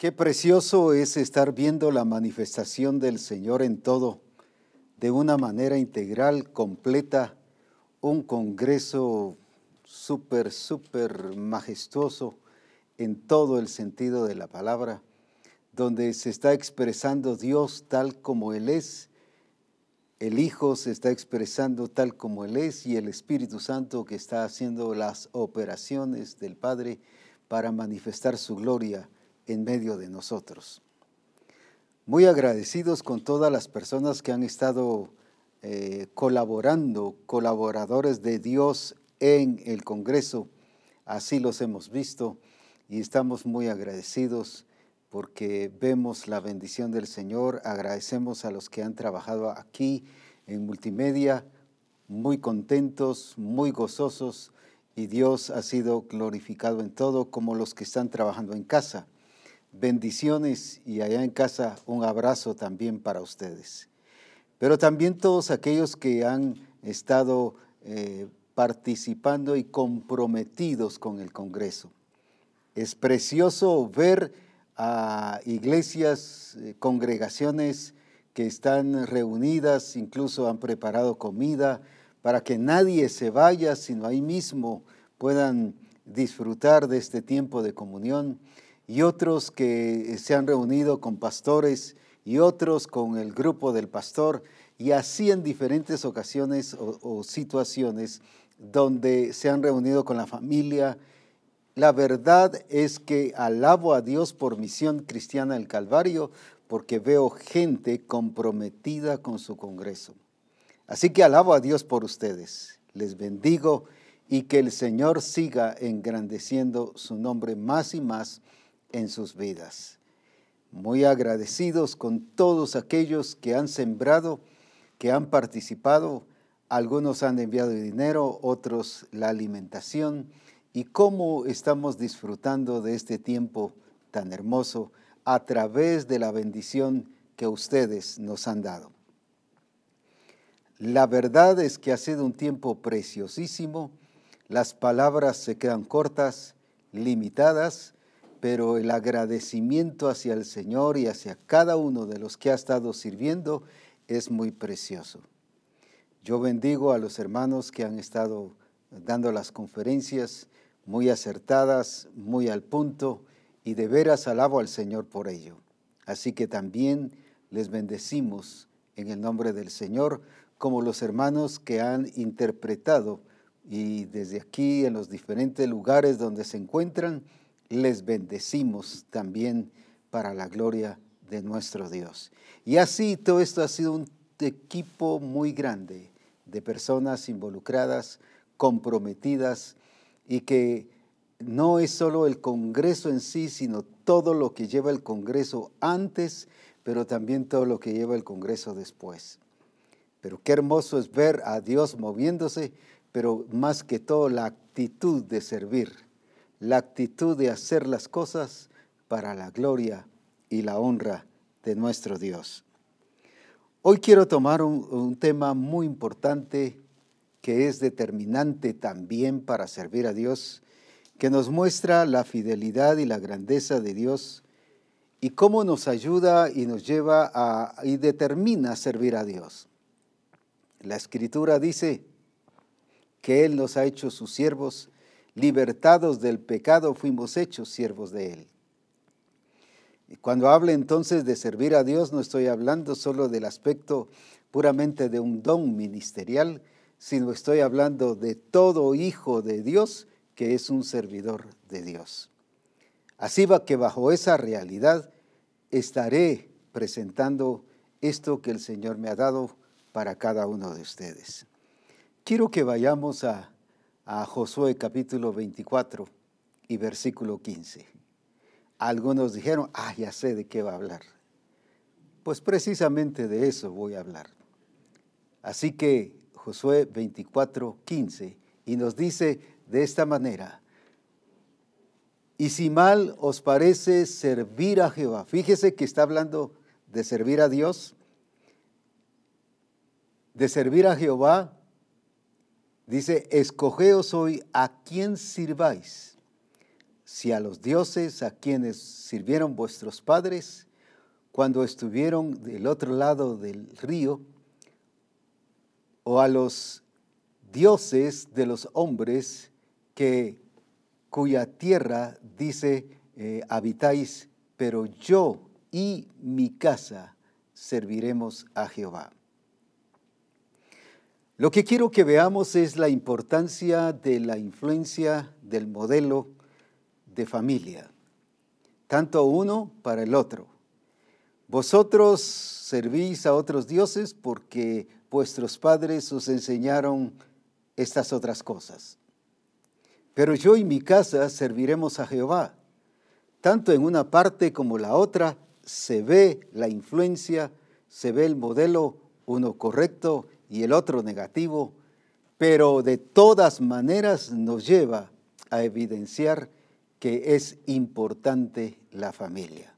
Qué precioso es estar viendo la manifestación del Señor en todo, de una manera integral, completa, un congreso súper, súper majestuoso en todo el sentido de la palabra, donde se está expresando Dios tal como Él es, el Hijo se está expresando tal como Él es y el Espíritu Santo que está haciendo las operaciones del Padre para manifestar su gloria en medio de nosotros. Muy agradecidos con todas las personas que han estado eh, colaborando, colaboradores de Dios en el Congreso. Así los hemos visto y estamos muy agradecidos porque vemos la bendición del Señor. Agradecemos a los que han trabajado aquí en multimedia, muy contentos, muy gozosos y Dios ha sido glorificado en todo como los que están trabajando en casa bendiciones y allá en casa un abrazo también para ustedes. Pero también todos aquellos que han estado eh, participando y comprometidos con el Congreso. Es precioso ver a iglesias, eh, congregaciones que están reunidas, incluso han preparado comida para que nadie se vaya, sino ahí mismo puedan disfrutar de este tiempo de comunión y otros que se han reunido con pastores y otros con el grupo del pastor y así en diferentes ocasiones o, situaciones donde se han reunido con la familia. La verdad es que alabo a Dios por Misión Cristiana del Calvario porque veo gente comprometida con su Congreso. Así que alabo a Dios por ustedes. Les bendigo y que el Señor siga engrandeciendo su nombre más y más en sus vidas. Muy agradecidos con todos aquellos que han sembrado, que han participado. Algunos han enviado dinero, otros la alimentación. Y cómo estamos disfrutando de este tiempo tan hermoso a través de la bendición que ustedes nos han dado. La verdad es que ha sido un tiempo preciosísimo. Las palabras se quedan cortas, limitadas, pero el agradecimiento hacia el Señor y hacia cada uno de los que ha estado sirviendo es muy precioso. Yo bendigo a los hermanos que han estado dando las conferencias muy acertadas, muy al punto, y de veras alabo al Señor por ello. Así que también les bendecimos en el nombre del Señor, como los hermanos que han interpretado y desde aquí en los diferentes lugares donde se encuentran, les bendecimos también para la gloria de nuestro Dios. Y así todo esto ha sido un equipo muy grande de personas involucradas, comprometidas y que no es solo el Congreso en sí, sino todo lo que lleva el Congreso antes, pero también todo lo que lleva el Congreso después. Pero qué hermoso es ver a Dios moviéndose, pero más que todo la actitud de servir la actitud de hacer las cosas para la gloria y la honra de nuestro Dios. Hoy quiero tomar un, tema muy importante que es determinante también para servir a Dios, que nos muestra la fidelidad y la grandeza de Dios y cómo nos ayuda y nos lleva y determina servir a Dios. La escritura dice que Él nos ha hecho sus siervos libertados del pecado, fuimos hechos siervos de Él. Y cuando hable entonces de servir a Dios, no estoy hablando solo del aspecto puramente de un don ministerial, sino estoy hablando de todo hijo de Dios que es un servidor de Dios. Así va que bajo esa realidad estaré presentando esto que el Señor me ha dado para cada uno de ustedes. Quiero que vayamos a a Josué capítulo 24 y versículo 15. Algunos dijeron, ah, ya sé de qué va a hablar. Pues precisamente de eso voy a hablar. Así que Josué 24, 15, y nos dice de esta manera, y si mal os parece servir a Jehová, fíjese que está hablando de servir a Dios, de servir a Jehová Dice, escogeos hoy a quién sirváis, si a los dioses a quienes sirvieron vuestros padres cuando estuvieron del otro lado del río, o a los dioses de los hombres que cuya tierra dice eh, habitáis, pero yo y mi casa serviremos a Jehová. Lo que quiero que veamos es la importancia de la influencia del modelo de familia, tanto uno para el otro. Vosotros servís a otros dioses porque vuestros padres os enseñaron estas otras cosas. Pero yo y mi casa serviremos a Jehová. Tanto en una parte como la otra se ve la influencia, se ve el modelo, uno correcto y el otro negativo, pero de todas maneras nos lleva a evidenciar que es importante la familia.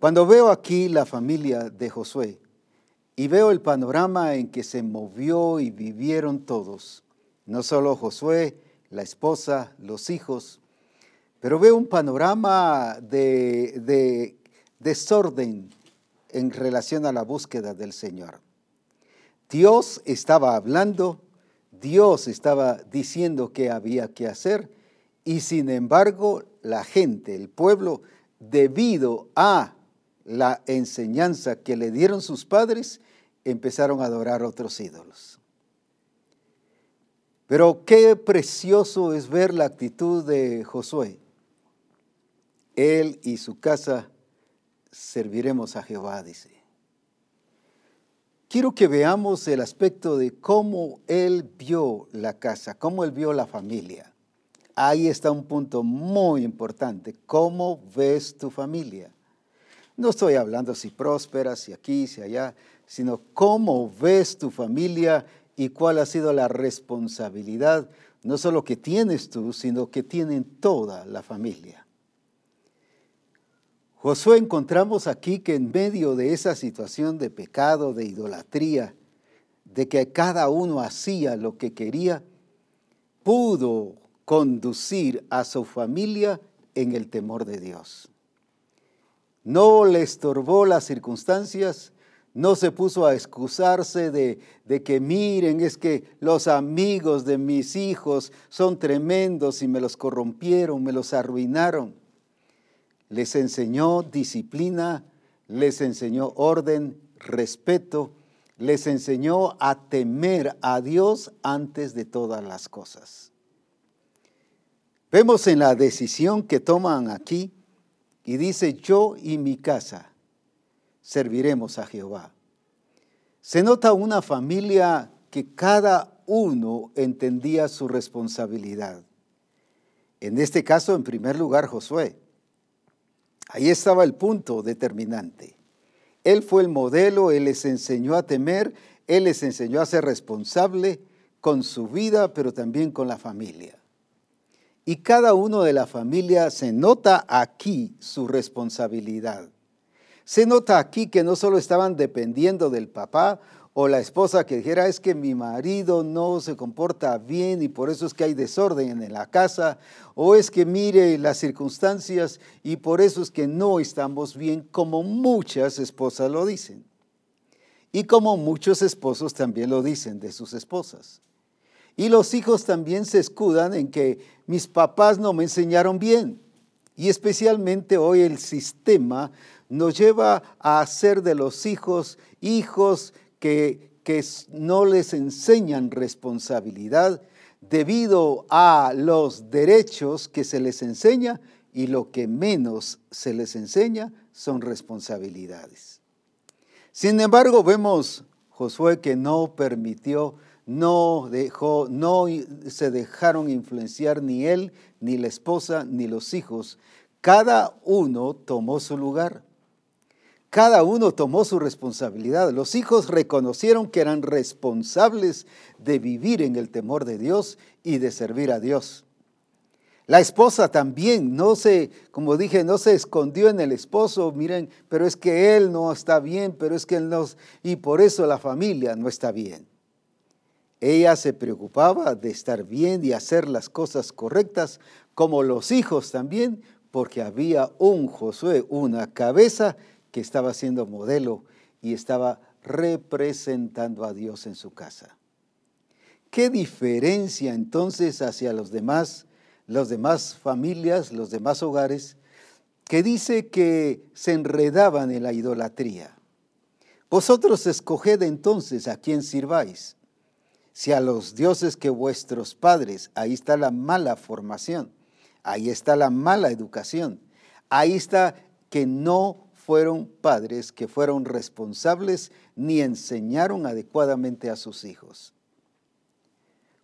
Cuando veo aquí la familia de Josué y veo el panorama en que se movió y vivieron todos, no solo Josué, la esposa, los hijos, pero veo un panorama de, desorden en relación a la búsqueda del Señor. Dios estaba hablando, Dios estaba diciendo qué había que hacer y sin embargo la gente, el pueblo, debido a la enseñanza que le dieron sus padres, empezaron a adorar otros ídolos. Pero qué precioso es ver la actitud de Josué. Él y su casa serviremos a Jehová, dice. Quiero que veamos el aspecto de cómo él vio la casa, cómo él vio la familia. Ahí está un punto muy importante. ¿Cómo ves tu familia? No estoy hablando si próspera, si aquí, si allá, sino cómo ves tu familia y cuál ha sido la responsabilidad, no solo que tienes tú, sino que tienen toda la familia. Josué encontramos aquí que en medio de esa situación de pecado, de idolatría, de que cada uno hacía lo que quería, pudo conducir a su familia en el temor de Dios. No le estorbó las circunstancias, no se puso a excusarse de, de, que miren, es que los amigos de mis hijos son tremendos y me los corrompieron, me los arruinaron. Les enseñó disciplina, les enseñó orden, respeto, les enseñó a temer a Dios antes de todas las cosas. Vemos en la decisión que toman aquí y dice, yo y mi casa serviremos a Jehová. Se nota una familia que cada uno entendía su responsabilidad. En este caso, en primer lugar, Josué. Ahí estaba el punto determinante. Él fue el modelo, él les enseñó a temer, él les enseñó a ser responsable con su vida, pero también con la familia. Y cada uno de la familia se nota aquí su responsabilidad. Se nota aquí que no solo estaban dependiendo del papá o la esposa que dijera es que mi marido no se comporta bien y por eso es que hay desorden en la casa, o es que mire las circunstancias y por eso es que no estamos bien, como muchas esposas lo dicen. Y como muchos esposos también lo dicen de sus esposas. Y los hijos también se escudan en que mis papás no me enseñaron bien. Y especialmente hoy el sistema nos lleva a hacer de los hijos hijos que, no les enseñan responsabilidad debido a los derechos que se les enseña y lo que menos se les enseña son responsabilidades. Sin embargo, vemos Josué que no permitió no dejó, no se dejaron influenciar ni él, ni la esposa, ni los hijos. Cada uno tomó su lugar. Cada uno tomó su responsabilidad. Los hijos reconocieron que eran responsables de vivir en el temor de Dios y de servir a Dios. La esposa también no se, como dije, no se escondió en el esposo, miren, pero es que él no está bien, pero es que él no, y por eso la familia no está bien. Ella se preocupaba de estar bien y hacer las cosas correctas, como los hijos también, porque había un Josué, una cabeza que estaba siendo modelo y estaba representando a Dios en su casa. ¿Qué diferencia entonces hacia los demás, las demás familias, los demás hogares, que dice que se enredaban en la idolatría? Vosotros escoged entonces a quién sirváis. Si a los dioses que vuestros padres, ahí está la mala formación, ahí está la mala educación, ahí está que no fueron padres que fueron responsables ni enseñaron adecuadamente a sus hijos.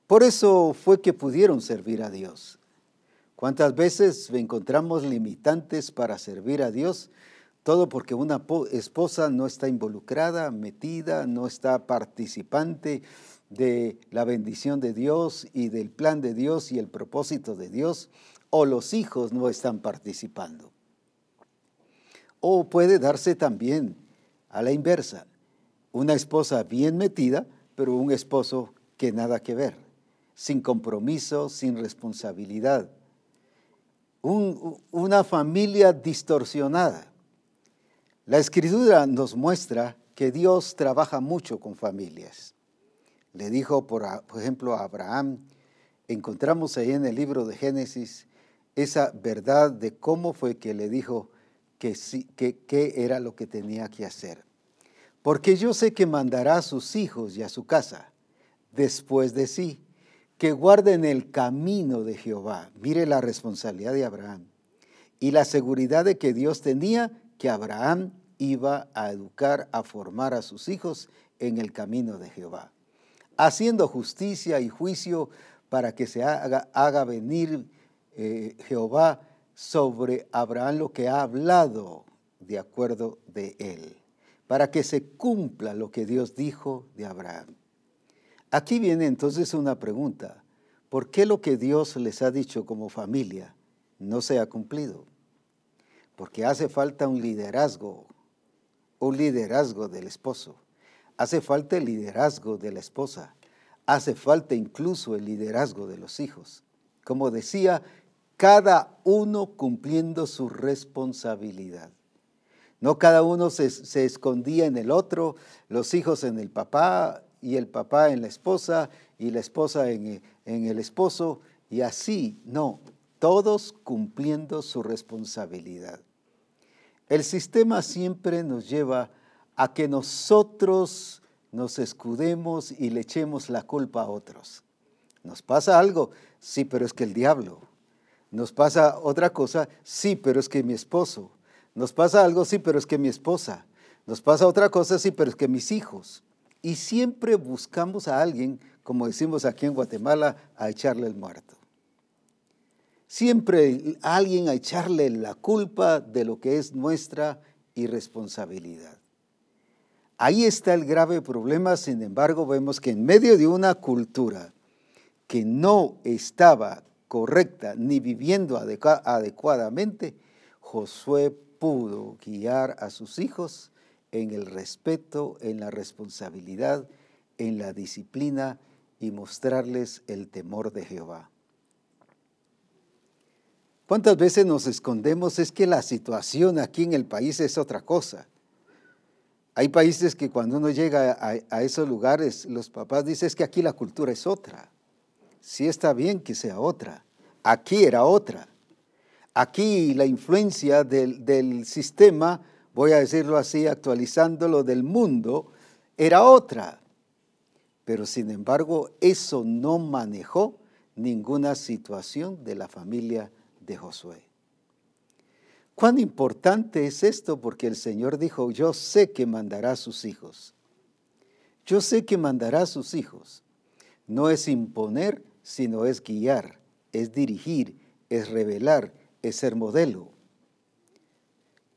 Por eso fue que pudieron servir a Dios. ¿Cuántas veces encontramos limitantes para servir a Dios? Todo porque una esposa no está involucrada, metida, no está participante de la bendición de Dios y del plan de Dios y el propósito de Dios, o los hijos no están participando. O puede darse también a la inversa, una esposa bien metida, pero un esposo que nada que ver, sin compromiso, sin responsabilidad. una familia distorsionada. La escritura nos muestra que Dios trabaja mucho con familias. Le dijo, por, ejemplo, a Abraham, encontramos ahí en el libro de Génesis esa verdad de cómo fue que le dijo, que, era lo que tenía que hacer. Porque yo sé que mandará a sus hijos y a su casa después de sí, que guarden el camino de Jehová. Mire la responsabilidad de Abraham y la seguridad de que Dios tenía que Abraham iba a educar, a formar a sus hijos en el camino de Jehová, haciendo justicia y juicio para que se haga, haga venir eh, Jehová sobre Abraham lo que ha hablado de acuerdo de él, para que se cumpla lo que Dios dijo de Abraham. Aquí viene entonces una pregunta. ¿Por qué lo que Dios les ha dicho como familia no se ha cumplido? Porque hace falta un liderazgo, un liderazgo del esposo. Hace falta el liderazgo de la esposa. Hace falta incluso el liderazgo de los hijos. Como decía cada uno cumpliendo su responsabilidad. No cada uno se, escondía en el otro, los hijos en el papá y el papá en la esposa y la esposa en, en el esposo y así, no, todos cumpliendo su responsabilidad. El sistema siempre nos lleva a que nosotros nos escudemos y le echemos la culpa a otros. ¿Nos pasa algo? Sí, pero es que el diablo. Nos pasa otra cosa, sí, pero es que mi esposo. Nos pasa algo, sí, pero es que mi esposa. Nos pasa otra cosa, sí, pero es que mis hijos. Y siempre buscamos a alguien, como decimos aquí en Guatemala, a echarle el muerto. Siempre alguien a echarle la culpa de lo que es nuestra irresponsabilidad. Ahí está el grave problema, sin embargo, vemos que en medio de una cultura que no estaba correcta ni viviendo adecuadamente, Josué pudo guiar a sus hijos en el respeto, en la responsabilidad, en la disciplina y mostrarles el temor de Jehová. ¿Cuántas veces nos escondemos? Es que la situación aquí en el país es otra cosa. Hay países que cuando uno llega a, esos lugares, los papás dicen que aquí la cultura es otra sí está bien que sea otra. Aquí era otra. Aquí la influencia del, sistema, voy a decirlo así, actualizándolo del mundo, era otra. Pero sin embargo, eso no manejó ninguna situación de la familia de Josué. Cuán importante es esto porque el Señor dijo, yo sé que mandará a sus hijos. Yo sé que mandará a sus hijos. No es imponer, sino es guiar, es dirigir, es revelar, es ser modelo.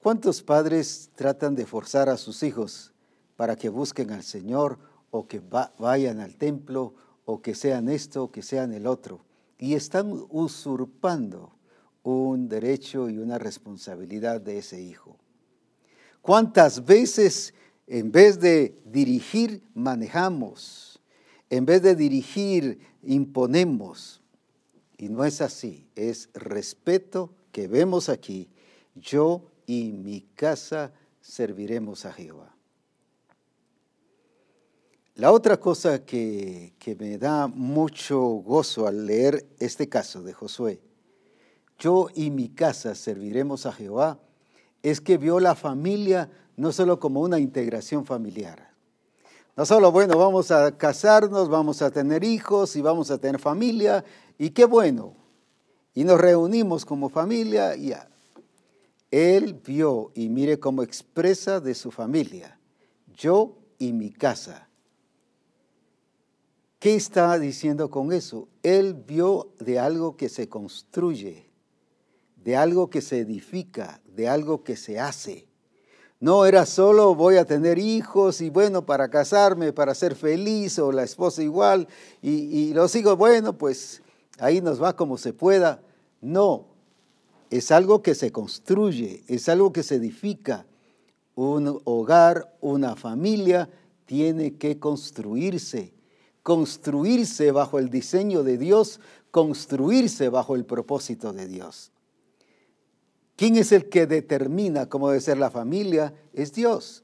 ¿Cuántos padres tratan de forzar a sus hijos para que busquen al Señor o que vayan al templo o que sean esto o que sean el otro? Y están usurpando un derecho y una responsabilidad de ese hijo. ¿Cuántas veces en vez de dirigir manejamos? En vez de dirigir, imponemos. Y no es así, es respeto que vemos aquí. Yo y mi casa serviremos a Jehová. La otra cosa que, que, me da mucho gozo al leer este caso de Josué, yo y mi casa serviremos a Jehová, es que vio la familia no solo como una integración familiar. No solo, bueno, vamos a casarnos, vamos a tener hijos y vamos a tener familia, y qué bueno. Y nos reunimos como familia y ya. Él vio y mire cómo expresa de su familia, yo y mi casa ¿Qué está diciendo con eso? Él vio de algo que se construye, de algo que se edifica, de algo que se hace. No era solo voy a tener hijos y bueno, para casarme, para ser feliz o la esposa igual y, los hijos, bueno, pues ahí nos va como se pueda. No, es algo que se construye, es algo que se edifica. Un hogar, una familia tiene que construirse construirse bajo el diseño de Dios, construirse bajo el propósito de Dios. ¿Quién es el que determina cómo debe ser la familia? Es Dios.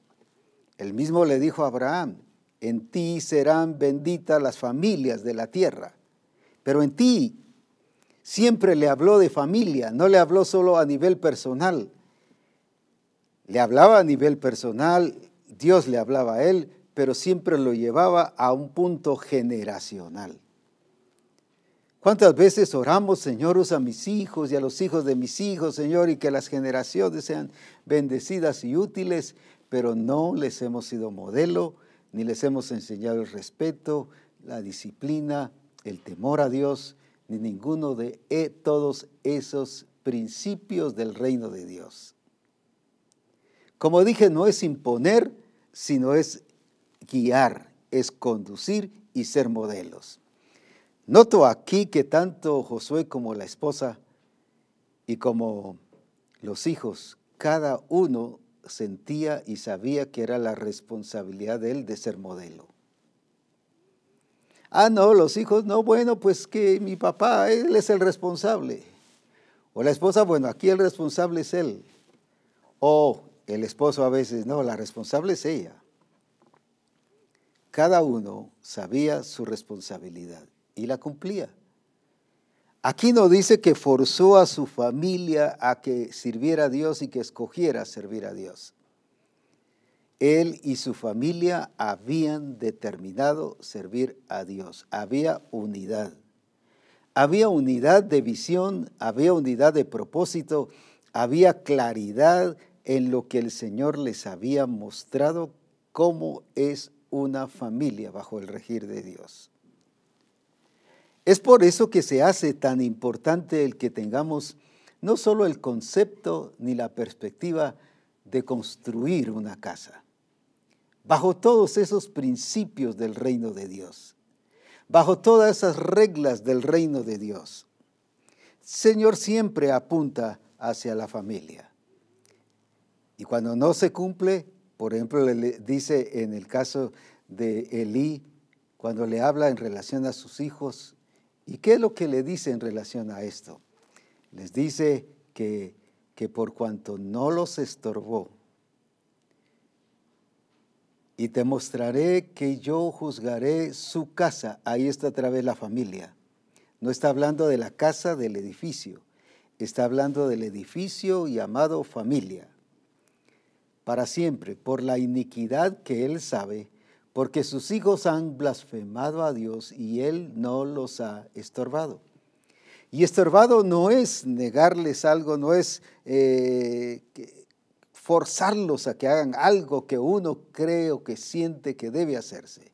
El mismo le dijo a Abraham, en ti serán benditas las familias de la tierra. Pero en ti siempre le habló de familia, no le habló solo a nivel personal. Le hablaba a nivel personal, Dios le hablaba a él, pero siempre lo llevaba a un punto generacional. ¿Cuántas veces oramos, Señor, a mis hijos y a los hijos de mis hijos, Señor, y que las generaciones sean bendecidas y útiles, pero no les hemos sido modelo, ni les hemos enseñado el respeto, la disciplina, el temor a Dios, ni ninguno de e, todos esos principios del reino de Dios. Como dije, no es imponer, sino es guiar, es conducir y ser modelos. Noto aquí que tanto Josué como la esposa y como los hijos, cada uno sentía y sabía que era la responsabilidad de él de ser modelo. Ah, no, los hijos, no, bueno, pues que mi papá, él es el responsable. O la esposa, bueno, aquí el responsable es él. O el esposo a veces, no, la responsable es ella. Cada uno sabía su responsabilidad y la cumplía. Aquí no dice que forzó a su familia a que sirviera a Dios y que escogiera servir a Dios. Él y su familia habían determinado servir a Dios. Había unidad. Había unidad de visión, había unidad de propósito, había claridad en lo que el Señor les había mostrado cómo es una familia bajo el regir de Dios. Es por eso que se hace tan importante el que tengamos no solo el concepto ni la perspectiva de construir una casa, bajo todos esos principios del reino de Dios, bajo todas esas reglas del reino de Dios. Señor siempre apunta hacia la familia. Y cuando no se cumple, por ejemplo, le dice en el caso de Elí, cuando le habla en relación a sus hijos, ¿y qué es lo que le dice en relación a esto? Les dice que, que por cuanto no los estorbó, y te mostraré que yo juzgaré su casa. Ahí está otra vez la familia. No está hablando de la casa del edificio, está hablando del edificio llamado familia para siempre por la iniquidad que él sabe, porque sus hijos han blasfemado a Dios y él no los ha estorbado. Y estorbado no es negarles algo, no es eh, forzarlos a que hagan algo que uno cree o que siente que debe hacerse.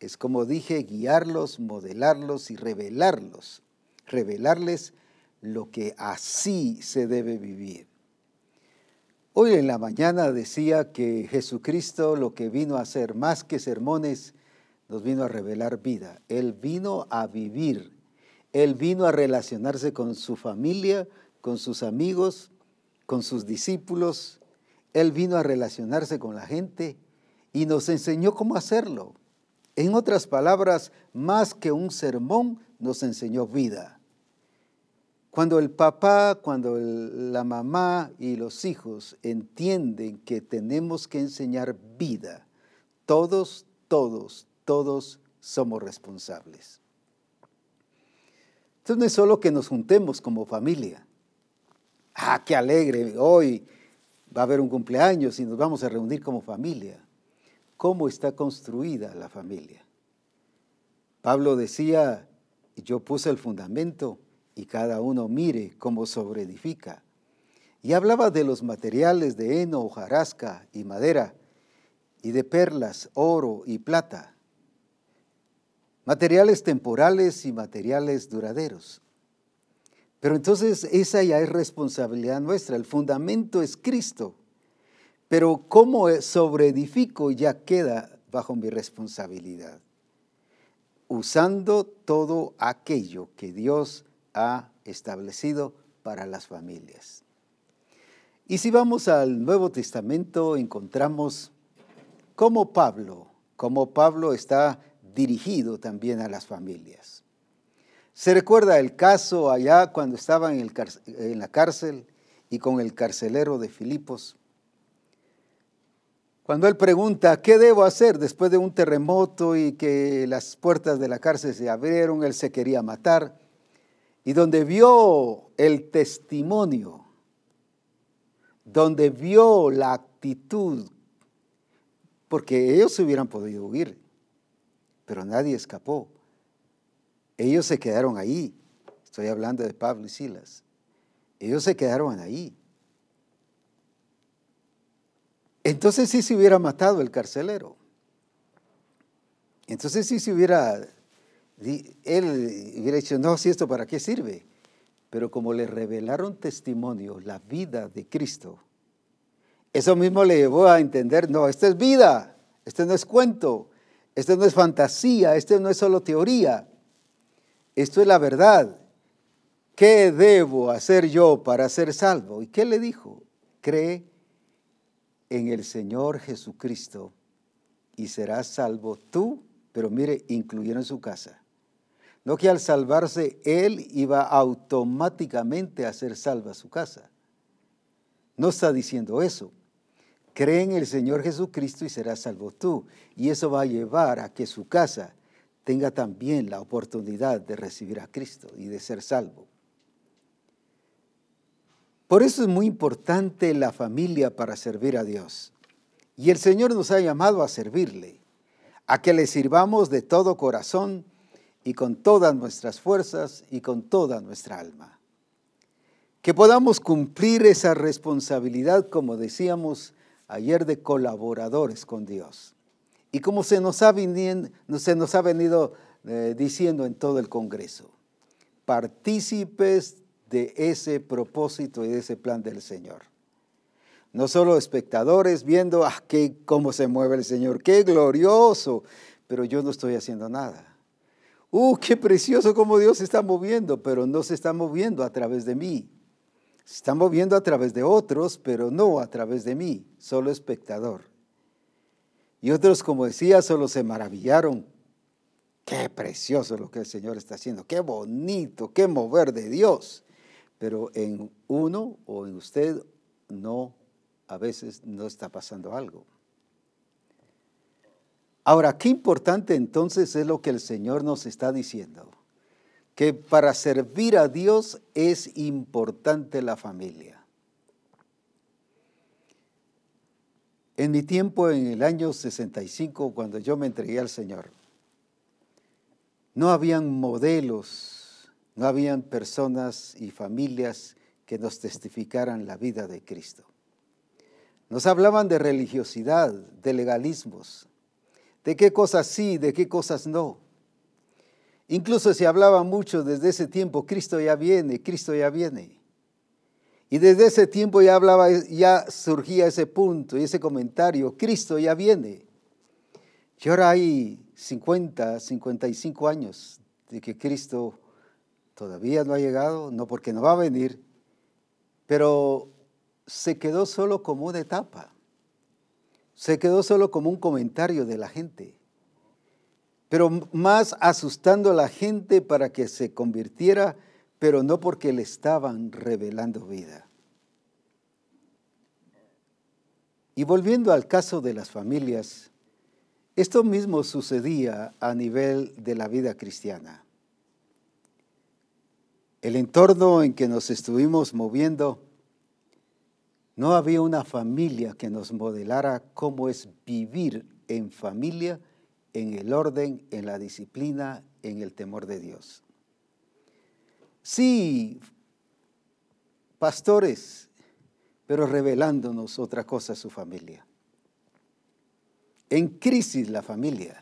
Es como dije, guiarlos, modelarlos y revelarlos, revelarles lo que así se debe vivir. Hoy en la mañana decía que Jesucristo lo que vino a hacer, más que sermones, nos vino a revelar vida. Él vino a vivir. Él vino a relacionarse con su familia, con sus amigos, con sus discípulos. Él vino a relacionarse con la gente y nos enseñó cómo hacerlo. En otras palabras, más que un sermón, nos enseñó vida. Cuando el papá, cuando la mamá y los hijos entienden que tenemos que enseñar vida, todos, todos, todos somos responsables. Entonces no es solo que nos juntemos como familia. Ah, qué alegre, hoy va a haber un cumpleaños y nos vamos a reunir como familia. ¿Cómo está construida la familia? Pablo decía, yo puse el fundamento y cada uno mire cómo sobreedifica. Y hablaba de los materiales de heno, hojarasca y madera, y de perlas, oro y plata. Materiales temporales y materiales duraderos. Pero entonces esa ya es responsabilidad nuestra. El fundamento es Cristo. Pero cómo sobreedifico ya queda bajo mi responsabilidad. Usando todo aquello que Dios ha establecido para las familias. Y si vamos al Nuevo Testamento, encontramos cómo Pablo, cómo Pablo está dirigido también a las familias. Se recuerda el caso allá cuando estaba en, en la cárcel y con el carcelero de Filipos. Cuando él pregunta, ¿qué debo hacer después de un terremoto y que las puertas de la cárcel se abrieron? Él se quería matar. Y donde vio el testimonio, donde vio la actitud, porque ellos se hubieran podido huir, pero nadie escapó. Ellos se quedaron ahí. Estoy hablando de Pablo y Silas. Ellos se quedaron ahí. Entonces sí se hubiera matado el carcelero. Entonces sí se hubiera, él hubiera dicho, no, si esto para qué sirve. Pero como le revelaron testimonio, la vida de Cristo, eso mismo le llevó a entender, no, esta es vida, este no es cuento, esto no es fantasía, esto no es solo teoría. Esto es la verdad. ¿Qué debo hacer yo para ser salvo? ¿Y qué le dijo? Cree en el Señor Jesucristo y serás salvo tú, pero mire, incluyeron su casa. No que al salvarse él iba automáticamente a ser salva su casa. No está diciendo eso. Cree en el Señor Jesucristo y serás salvo tú. Y eso va a llevar a que su casa tenga también la oportunidad de recibir a Cristo y de ser salvo. Por eso es muy importante la familia para servir a Dios. Y el Señor nos ha llamado a servirle, a que le sirvamos de todo corazón y con todas nuestras fuerzas y con toda nuestra alma. Que podamos cumplir esa responsabilidad, como decíamos ayer, de colaboradores con Dios. Y como se nos ha, venido eh, diciendo en todo el Congreso, partícipes de ese propósito y de ese plan del Señor. No solo espectadores viendo ah, qué, cómo se mueve el Señor, qué glorioso, pero yo no estoy haciendo nada. ¡Uh, qué precioso cómo Dios se está moviendo! Pero no se está moviendo a través de mí. Se está moviendo a través de otros, pero no a través de mí, solo espectador. Y otros, como decía, solo se maravillaron. Qué precioso lo que el Señor está haciendo, qué bonito, qué mover de Dios. Pero en uno o en usted no, a veces no está pasando algo. Ahora, qué importante entonces es lo que el Señor nos está diciendo, que para servir a Dios es importante la familia. En mi tiempo, en el año 65, cuando yo me entregué al Señor, no habían modelos, no habían personas y familias que nos testificaran la vida de Cristo. Nos hablaban de religiosidad, de legalismos, de qué cosas sí, de qué cosas no. Incluso se hablaba mucho desde ese tiempo, Cristo ya viene, Cristo ya viene. Y desde ese tiempo ya hablaba, ya surgía ese punto y ese comentario, Cristo ya viene. Y ahora hay 50, 55 años de que Cristo todavía no ha llegado, no porque no va a venir, pero se quedó solo como una etapa, se quedó solo como un comentario de la gente. pero más asustando a la gente para que se convirtiera, pero no porque le estaban revelando vida. Y volviendo al caso de las familias, esto mismo sucedía a nivel de la vida cristiana. El entorno en que nos estuvimos moviendo, no había una familia que nos modelara cómo es vivir en familia, en el orden, en la disciplina, en el temor de Dios. Sí, pastores, pero revelándonos otra cosa a su familia en crisis la familia.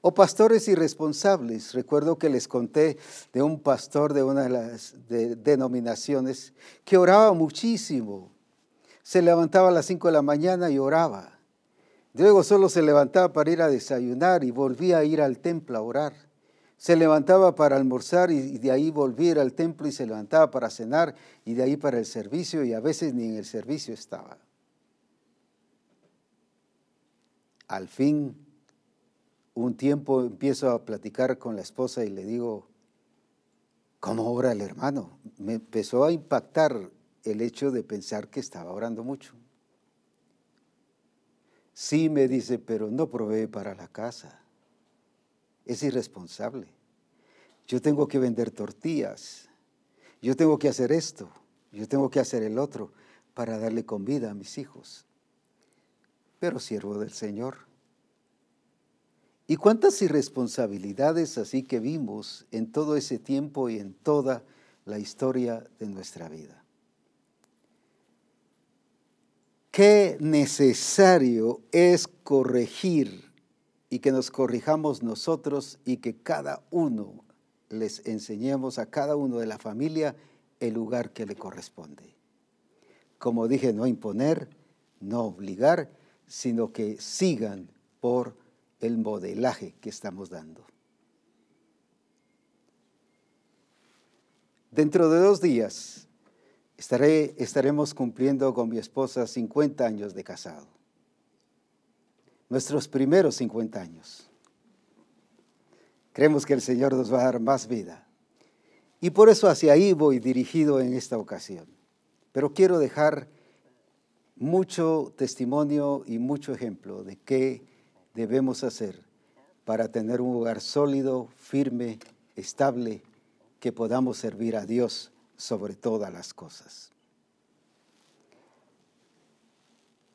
O pastores irresponsables. Recuerdo que les conté de un pastor de una de las denominaciones que oraba muchísimo. Se levantaba a las 5 de la mañana y oraba. Luego solo se levantaba para ir a desayunar y volvía a ir al templo a orar. Se levantaba para almorzar y de ahí volvía al templo y se levantaba para cenar y de ahí para el servicio y a veces ni en el servicio estaba. al fin, un tiempo empiezo a platicar con la esposa y le digo, ¿cómo ora el hermano? Me empezó a impactar el hecho de pensar que estaba orando mucho. Sí, me dice, pero no provee para la casa. Es irresponsable. Yo tengo que vender tortillas. Yo tengo que hacer esto. Yo tengo que hacer el otro para darle comida a mis hijos pero siervo del Señor. ¿Y cuántas irresponsabilidades así que vimos en todo ese tiempo y en toda la historia de nuestra vida? Qué necesario es corregir y que nos corrijamos nosotros y que cada uno les enseñemos a cada uno de la familia el lugar que le corresponde. Como dije, no imponer, no obligar, sino que sigan por el modelaje que estamos dando. Dentro de dos días estaremos cumpliendo con mi esposa 50 años de casado. Nuestros primeros 50 años. Creemos que el Señor nos va a dar más vida. Y por eso hacia ahí voy dirigido en esta ocasión. Pero quiero dejar mucho testimonio y mucho ejemplo de qué debemos hacer para tener un hogar sólido, firme, estable, que podamos servir a Dios sobre todas las cosas.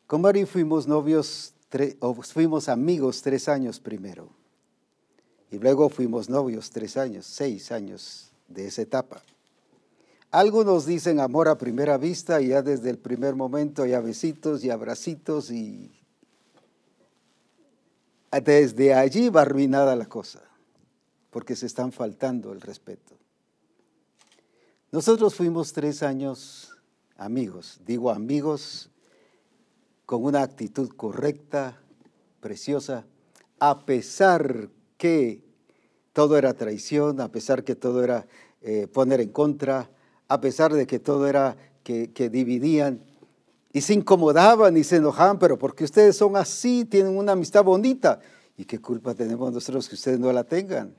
Con Mari fuimos novios, o fuimos amigos tres años primero. Y luego fuimos novios tres años, seis años de esa etapa. Algunos dicen amor a primera vista y ya desde el primer momento hay besitos y abracitos y desde allí va arruinada la cosa, porque se están faltando el respeto. Nosotros fuimos tres años amigos, digo amigos con una actitud correcta, preciosa, a pesar que todo era traición, a pesar que todo era eh, poner en contra, a pesar de que todo era que, dividían y se incomodaban y se enojaban, pero porque ustedes son así, tienen una amistad bonita. ¿Y qué culpa tenemos nosotros que ustedes no la tengan?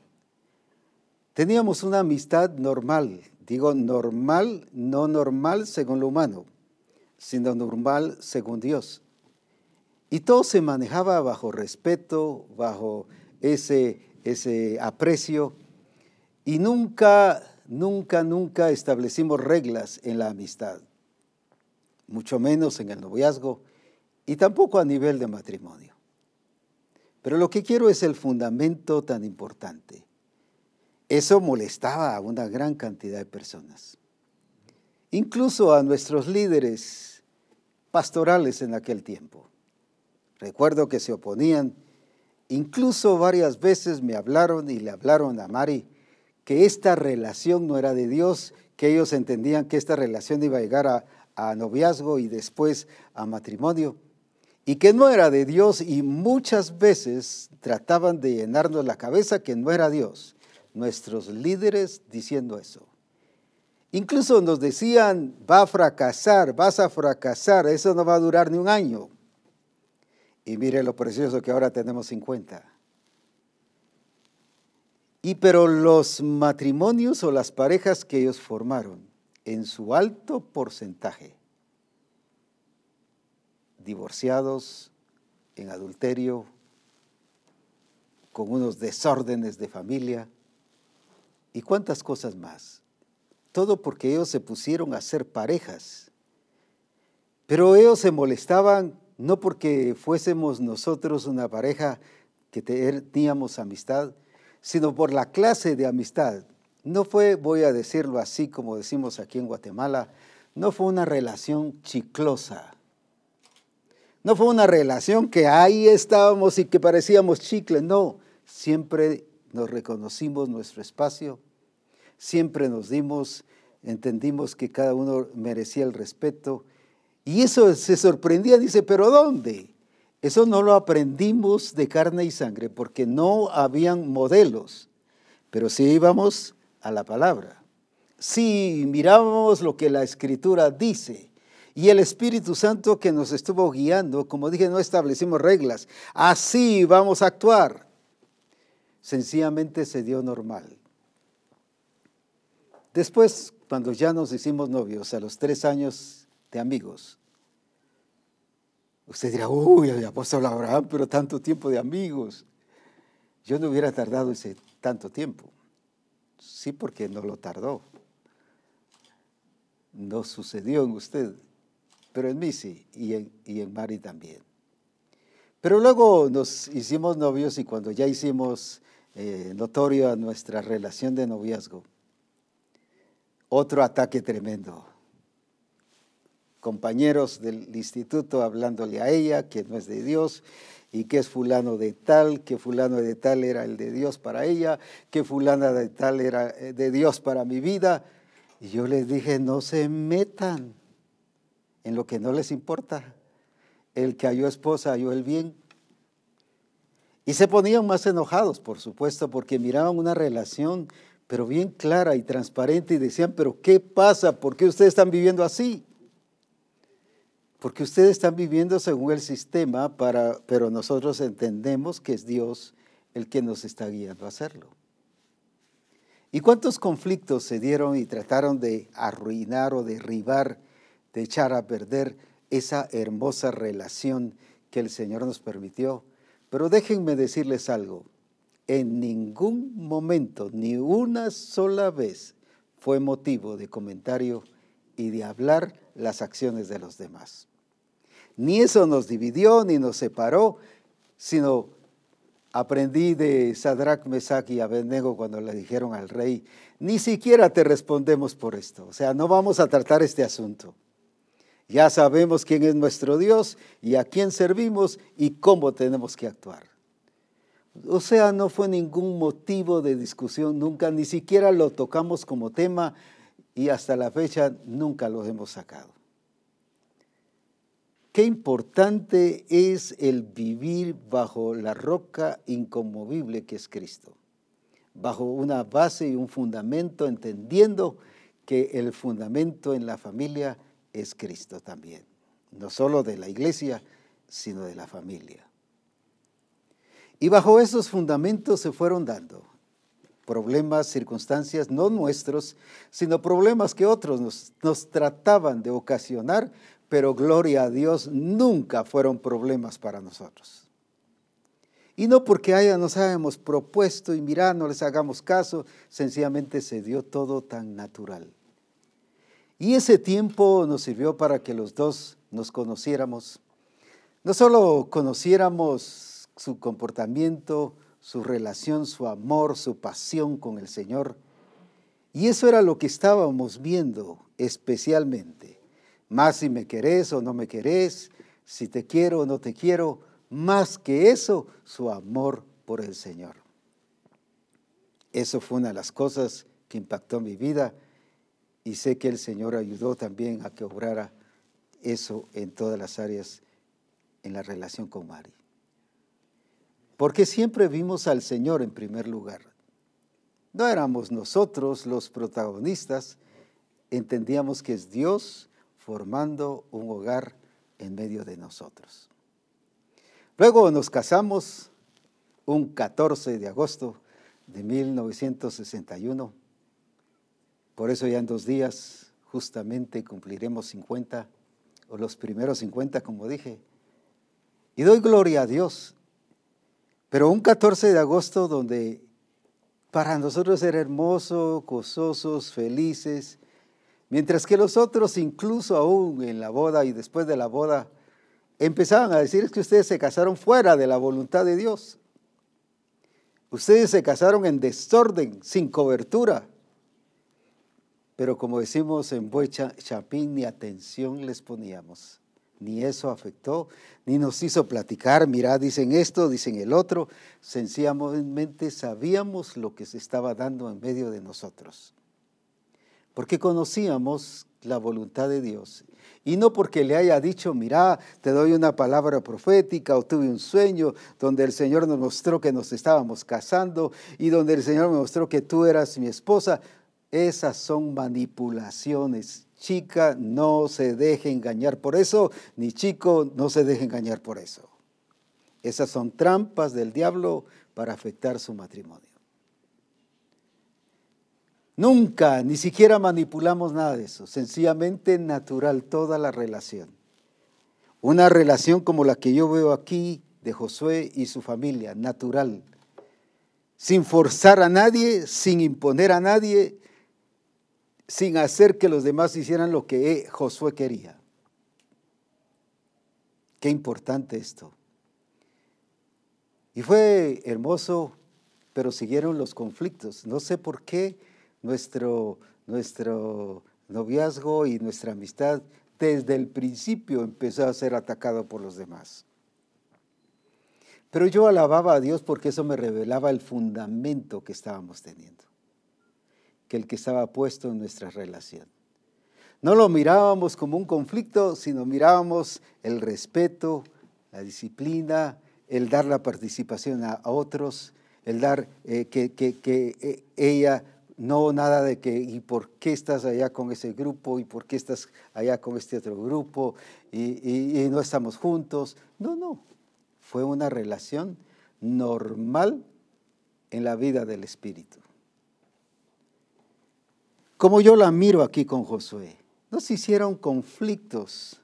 Teníamos una amistad normal, digo normal, no normal según lo humano, sino normal según Dios. Y todo se manejaba bajo respeto, bajo ese, ese aprecio, y nunca Nunca, nunca establecimos reglas en la amistad, mucho menos en el noviazgo y tampoco a nivel de matrimonio. Pero lo que quiero es el fundamento tan importante. Eso molestaba a una gran cantidad de personas, incluso a nuestros líderes pastorales en aquel tiempo. Recuerdo que se oponían, incluso varias veces me hablaron y le hablaron a Mari que esta relación no era de Dios, que ellos entendían que esta relación iba a llegar a, noviazgo y después a matrimonio, y que no era de Dios y muchas veces trataban de llenarnos la cabeza que no era Dios. Nuestros líderes diciendo eso. Incluso nos decían, va a fracasar, vas a fracasar, eso no va a durar ni un año. Y mire lo precioso que ahora tenemos 50. Y pero los matrimonios o las parejas que ellos formaron, en su alto porcentaje, divorciados, en adulterio, con unos desórdenes de familia y cuántas cosas más. Todo porque ellos se pusieron a ser parejas. Pero ellos se molestaban no porque fuésemos nosotros una pareja que teníamos amistad, sino por la clase de amistad. No fue, voy a decirlo así como decimos aquí en Guatemala, no fue una relación chiclosa. No fue una relación que ahí estábamos y que parecíamos chicle, no. Siempre nos reconocimos nuestro espacio, siempre nos dimos, entendimos que cada uno merecía el respeto. Y eso se sorprendía, dice, pero ¿dónde? Eso no lo aprendimos de carne y sangre porque no habían modelos, pero sí íbamos a la palabra. Sí mirábamos lo que la escritura dice. Y el Espíritu Santo que nos estuvo guiando, como dije, no establecimos reglas. Así vamos a actuar. Sencillamente se dio normal. Después, cuando ya nos hicimos novios, a los tres años de amigos, Usted dirá, uy, el apóstol Abraham, pero tanto tiempo de amigos. Yo no hubiera tardado ese tanto tiempo. Sí, porque no lo tardó. No sucedió en usted, pero en mí sí, y en, y en Mari también. Pero luego nos hicimos novios y cuando ya hicimos eh, notorio a nuestra relación de noviazgo, otro ataque tremendo compañeros del instituto hablándole a ella que no es de Dios y que es fulano de tal, que fulano de tal era el de Dios para ella, que fulana de tal era eh, de Dios para mi vida. Y yo les dije, no se metan en lo que no les importa. El que halló esposa halló el bien. Y se ponían más enojados, por supuesto, porque miraban una relación, pero bien clara y transparente, y decían, pero ¿qué pasa? ¿Por qué ustedes están viviendo así? Porque ustedes están viviendo según el sistema, para, pero nosotros entendemos que es Dios el que nos está guiando a hacerlo. ¿Y cuántos conflictos se dieron y trataron de arruinar o derribar, de echar a perder esa hermosa relación que el Señor nos permitió? Pero déjenme decirles algo, en ningún momento, ni una sola vez, fue motivo de comentario y de hablar las acciones de los demás. Ni eso nos dividió ni nos separó, sino aprendí de Sadrach, Mesach y Abednego cuando le dijeron al rey, ni siquiera te respondemos por esto. O sea, no vamos a tratar este asunto. Ya sabemos quién es nuestro Dios y a quién servimos y cómo tenemos que actuar. O sea, no fue ningún motivo de discusión nunca, ni siquiera lo tocamos como tema y hasta la fecha nunca lo hemos sacado. Qué importante es el vivir bajo la roca inconmovible que es Cristo, bajo una base y un fundamento, entendiendo que el fundamento en la familia es Cristo también, no solo de la iglesia, sino de la familia. Y bajo esos fundamentos se fueron dando problemas, circunstancias, no nuestros, sino problemas que otros nos, nos trataban de ocasionar pero gloria a Dios, nunca fueron problemas para nosotros. Y no porque haya, nos hayamos propuesto y mirar, no les hagamos caso, sencillamente se dio todo tan natural. Y ese tiempo nos sirvió para que los dos nos conociéramos. No solo conociéramos su comportamiento, su relación, su amor, su pasión con el Señor. Y eso era lo que estábamos viendo especialmente más si me querés o no me querés, si te quiero o no te quiero, más que eso, su amor por el Señor. Eso fue una de las cosas que impactó mi vida y sé que el Señor ayudó también a que obrara eso en todas las áreas en la relación con Mari. Porque siempre vimos al Señor en primer lugar. No éramos nosotros los protagonistas, entendíamos que es Dios formando un hogar en medio de nosotros. Luego nos casamos un 14 de agosto de 1961. Por eso ya en dos días justamente cumpliremos 50, o los primeros 50, como dije. Y doy gloria a Dios. Pero un 14 de agosto donde para nosotros era hermoso, gozosos, felices, mientras que los otros, incluso aún en la boda y después de la boda, empezaban a decir que ustedes se casaron fuera de la voluntad de Dios. Ustedes se casaron en desorden, sin cobertura. Pero como decimos en Buen Chapín, ni atención les poníamos. Ni eso afectó, ni nos hizo platicar, mirá, dicen esto, dicen el otro. Sencillamente sabíamos lo que se estaba dando en medio de nosotros. Porque conocíamos la voluntad de Dios y no porque le haya dicho, mira, te doy una palabra profética o tuve un sueño donde el Señor nos mostró que nos estábamos casando y donde el Señor me mostró que tú eras mi esposa. Esas son manipulaciones. Chica, no se deje engañar por eso, ni chico, no se deje engañar por eso. Esas son trampas del diablo para afectar su matrimonio. Nunca, ni siquiera manipulamos nada de eso, sencillamente natural toda la relación. Una relación como la que yo veo aquí de Josué y su familia, natural, sin forzar a nadie, sin imponer a nadie, sin hacer que los demás hicieran lo que Josué quería. Qué importante esto. Y fue hermoso, pero siguieron los conflictos. No sé por qué nuestro, nuestro noviazgo y nuestra amistad desde el principio empezó a ser atacado por los demás. Pero yo alababa a Dios porque eso me revelaba el fundamento que estábamos teniendo, que el que estaba puesto en nuestra relación. No lo mirábamos como un conflicto, sino mirábamos el respeto, la disciplina, el dar la participación a, otros, el dar eh, que, eh, ella no nada de que, ¿y por qué estás allá con ese grupo? ¿Y por qué estás allá con este otro grupo? Y, no estamos juntos. No, no. Fue una relación normal en la vida del Espíritu. Como yo la miro aquí con Josué, no se hicieron conflictos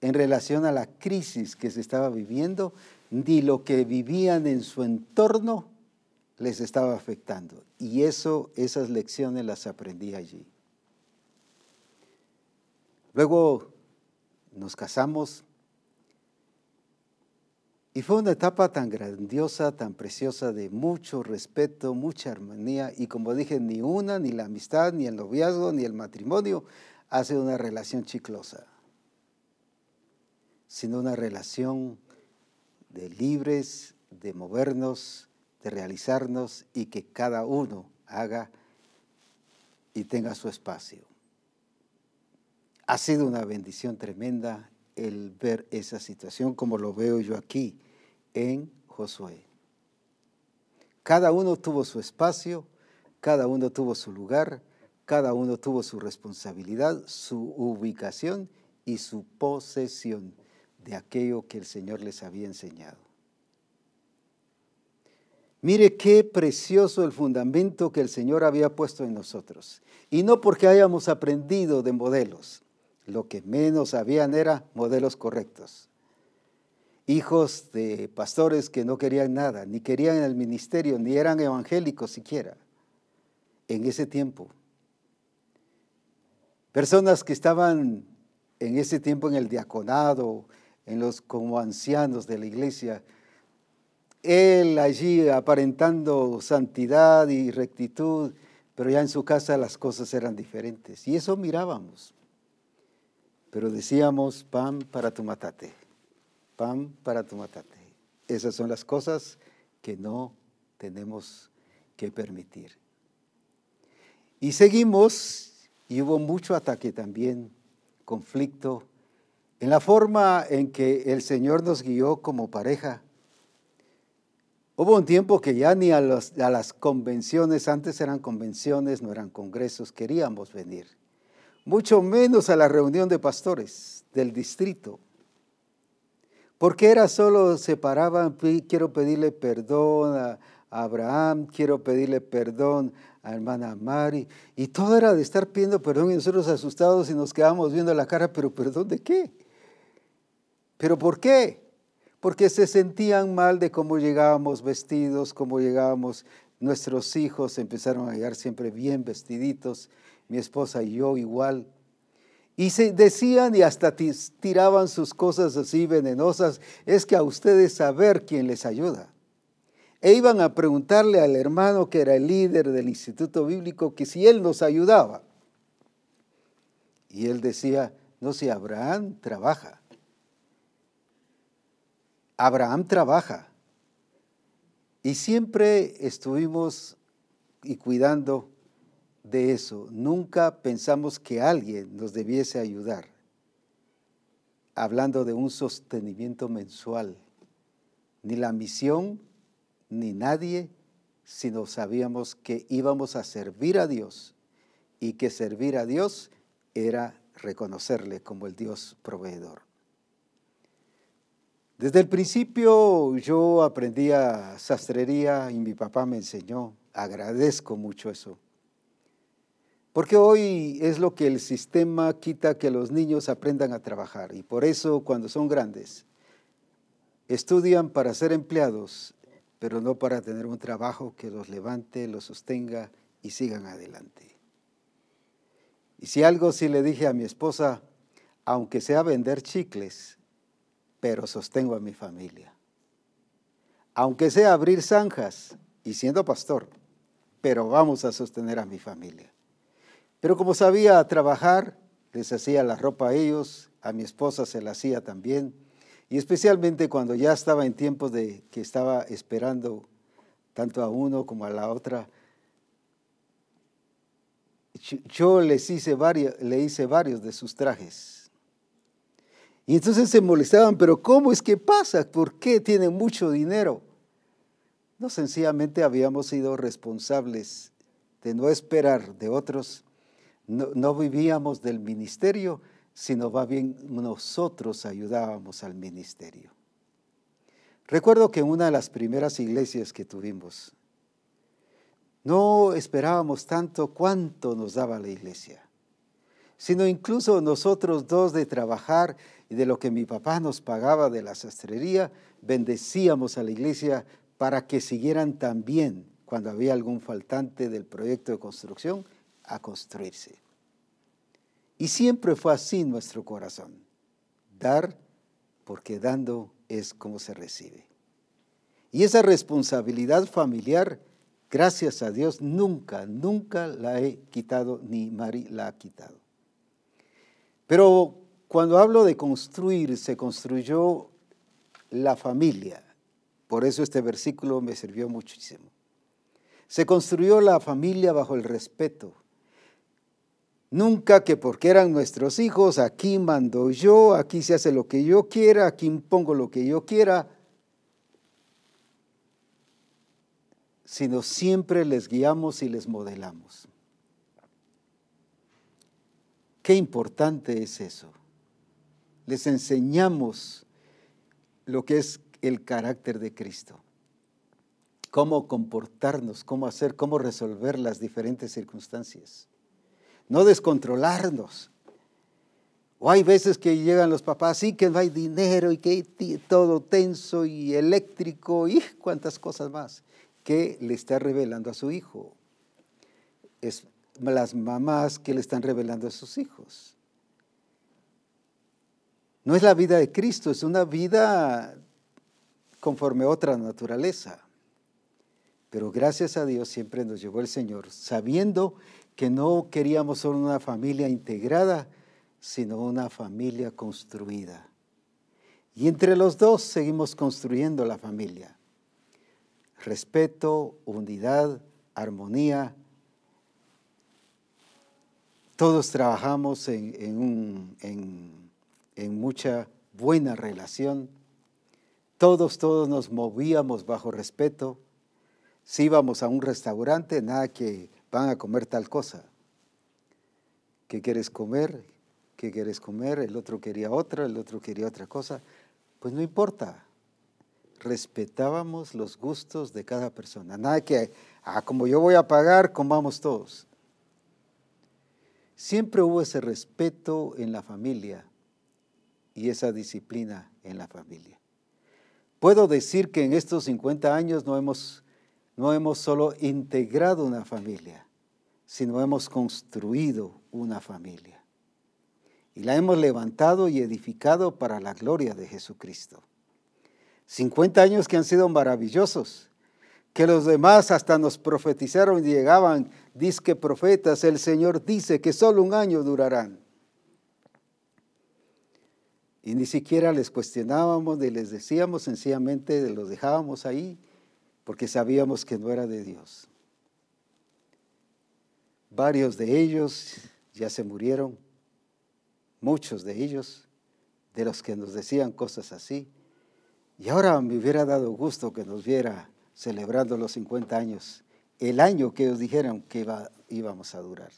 en relación a la crisis que se estaba viviendo, ni lo que vivían en su entorno les estaba afectando. Y eso, esas lecciones las aprendí allí. Luego nos casamos y fue una etapa tan grandiosa, tan preciosa, de mucho respeto, mucha armonía. Y como dije, ni una, ni la amistad, ni el noviazgo, ni el matrimonio hace una relación chiclosa, sino una relación de libres, de movernos, de realizarnos y que cada uno haga y tenga su espacio. Ha sido una bendición tremenda el ver esa situación como lo veo yo aquí en Josué. Cada uno tuvo su espacio, cada uno tuvo su lugar, cada uno tuvo su responsabilidad, su ubicación y su posesión de aquello que el Señor les había enseñado. Mire qué precioso el fundamento que el Señor había puesto en nosotros. Y no porque hayamos aprendido de modelos. Lo que menos habían era modelos correctos. Hijos de pastores que no querían nada, ni querían el ministerio, ni eran evangélicos siquiera. En ese tiempo. Personas que estaban en ese tiempo en el diaconado, en los como ancianos de la iglesia, él allí aparentando santidad y rectitud, pero ya en su casa las cosas eran diferentes. Y eso mirábamos. Pero decíamos, pan para tu matate, pan para tu matate. Esas son las cosas que no tenemos que permitir. Y seguimos, y hubo mucho ataque también, conflicto, en la forma en que el Señor nos guió como pareja Hubo un tiempo que ya ni a, las convenciones, antes eran convenciones, no eran congresos, queríamos venir. Mucho menos a la reunión de pastores del distrito. Porque era solo, separaban, quiero pedirle perdón a, Abraham, quiero pedirle perdón a hermana Mari. Y todo era de estar pidiendo perdón y nosotros asustados y nos quedamos viendo la cara, pero perdón de qué? ¿Pero por qué? Porque se sentían mal de cómo llegábamos vestidos, cómo llegábamos. Nuestros hijos empezaron a llegar siempre bien vestiditos, mi esposa y yo igual. Y se decían y hasta tiraban sus cosas así venenosas, es que a ustedes saber quién les ayuda. E iban a preguntarle al hermano que era el líder del instituto bíblico que si él nos ayudaba. Y él decía, no, si Abraham trabaja. Abraham trabaja. Y siempre estuvimos y cuidando de eso. Nunca pensamos que alguien nos debiese ayudar. Hablando de un sostenimiento mensual. Ni la misión, ni nadie, sino sabíamos que íbamos a servir a Dios y que servir a Dios era reconocerle como el Dios proveedor. Desde el principio yo aprendía sastrería y mi papá me enseñó. Agradezco mucho eso. Porque hoy es lo que el sistema quita que los niños aprendan a trabajar. Y por eso cuando son grandes, estudian para ser empleados, pero no para tener un trabajo que los levante, los sostenga y sigan adelante. Y si algo sí le dije a mi esposa, aunque sea vender chicles, pero sostengo a mi familia. Aunque sea abrir zanjas y siendo pastor, pero vamos a sostener a mi familia. Pero como sabía trabajar, les hacía la ropa a ellos, a mi esposa se la hacía también, y especialmente cuando ya estaba en tiempos de que estaba esperando tanto a uno como a la otra, yo les hice varios, le hice varios de sus trajes y entonces se molestaban, pero ¿cómo es que pasa? ¿Por qué tienen mucho dinero? No, sencillamente habíamos sido responsables de no esperar de otros. No, vivíamos del ministerio, sino va bien nosotros ayudábamos al ministerio. Recuerdo que en una de las primeras iglesias que tuvimos, no esperábamos tanto cuánto nos daba la iglesia, sino incluso nosotros dos de trabajar y de lo que mi papá nos pagaba de la sastrería, bendecíamos a la iglesia para que siguieran también, cuando había algún faltante del proyecto de construcción, a construirse. Y siempre fue así nuestro corazón, dar porque dando es como se recibe. Y esa responsabilidad familiar, gracias a Dios, nunca, nunca la he quitado, ni Mari la ha quitado. Pero cuando hablo de construir, se construyó la familia. Por eso este versículo me sirvió muchísimo. Se construyó la familia bajo el respeto. Nunca que porque eran nuestros hijos, aquí mando yo, aquí se hace lo que yo quiera, aquí impongo lo que yo quiera, sino siempre les guiamos y les modelamos. Qué importante es eso les enseñamos lo que es el carácter de Cristo, cómo comportarnos, cómo hacer, cómo resolver las diferentes circunstancias. No descontrolarnos. O hay veces que llegan los papás, sí que no hay dinero y que todo tenso y eléctrico y cuántas cosas más que le está revelando a su hijo. Es las mamás que le están revelando a sus hijos. No es la vida de Cristo, es una vida conforme a otra naturaleza. Pero gracias a Dios siempre nos llevó el Señor, sabiendo que no queríamos solo una familia integrada, sino una familia construida. Y entre los dos seguimos construyendo la familia. Respeto, unidad, armonía. Todos trabajamos en, en en mucha buena relación. Todos, todos nos movíamos bajo respeto. Si íbamos a un restaurante, nada que van a comer tal cosa. ¿Qué quieres comer? ¿Qué quieres comer? El otro quería otra, el otro quería otra cosa. Pues no importa. respetábamos los gustos de cada persona. Nada que, ah, como yo voy a pagar, comamos todos. Siempre hubo ese respeto en la familia y esa disciplina en la familia. Puedo decir que en estos 50 años no hemos, no hemos solo integrado una familia, sino hemos construido una familia. Y la hemos levantado y edificado para la gloria de Jesucristo. 50 años que han sido maravillosos, que los demás hasta nos profetizaron y llegaban, disque profetas, el Señor dice que solo un año durarán. Y ni siquiera les cuestionábamos ni les decíamos, sencillamente los dejábamos ahí porque sabíamos que no era de Dios. Varios de ellos ya se murieron, muchos de ellos, de los que nos decían cosas así. Y ahora me hubiera dado gusto que nos viera celebrando los 50 años, el año que ellos dijeron que íbamos a durar.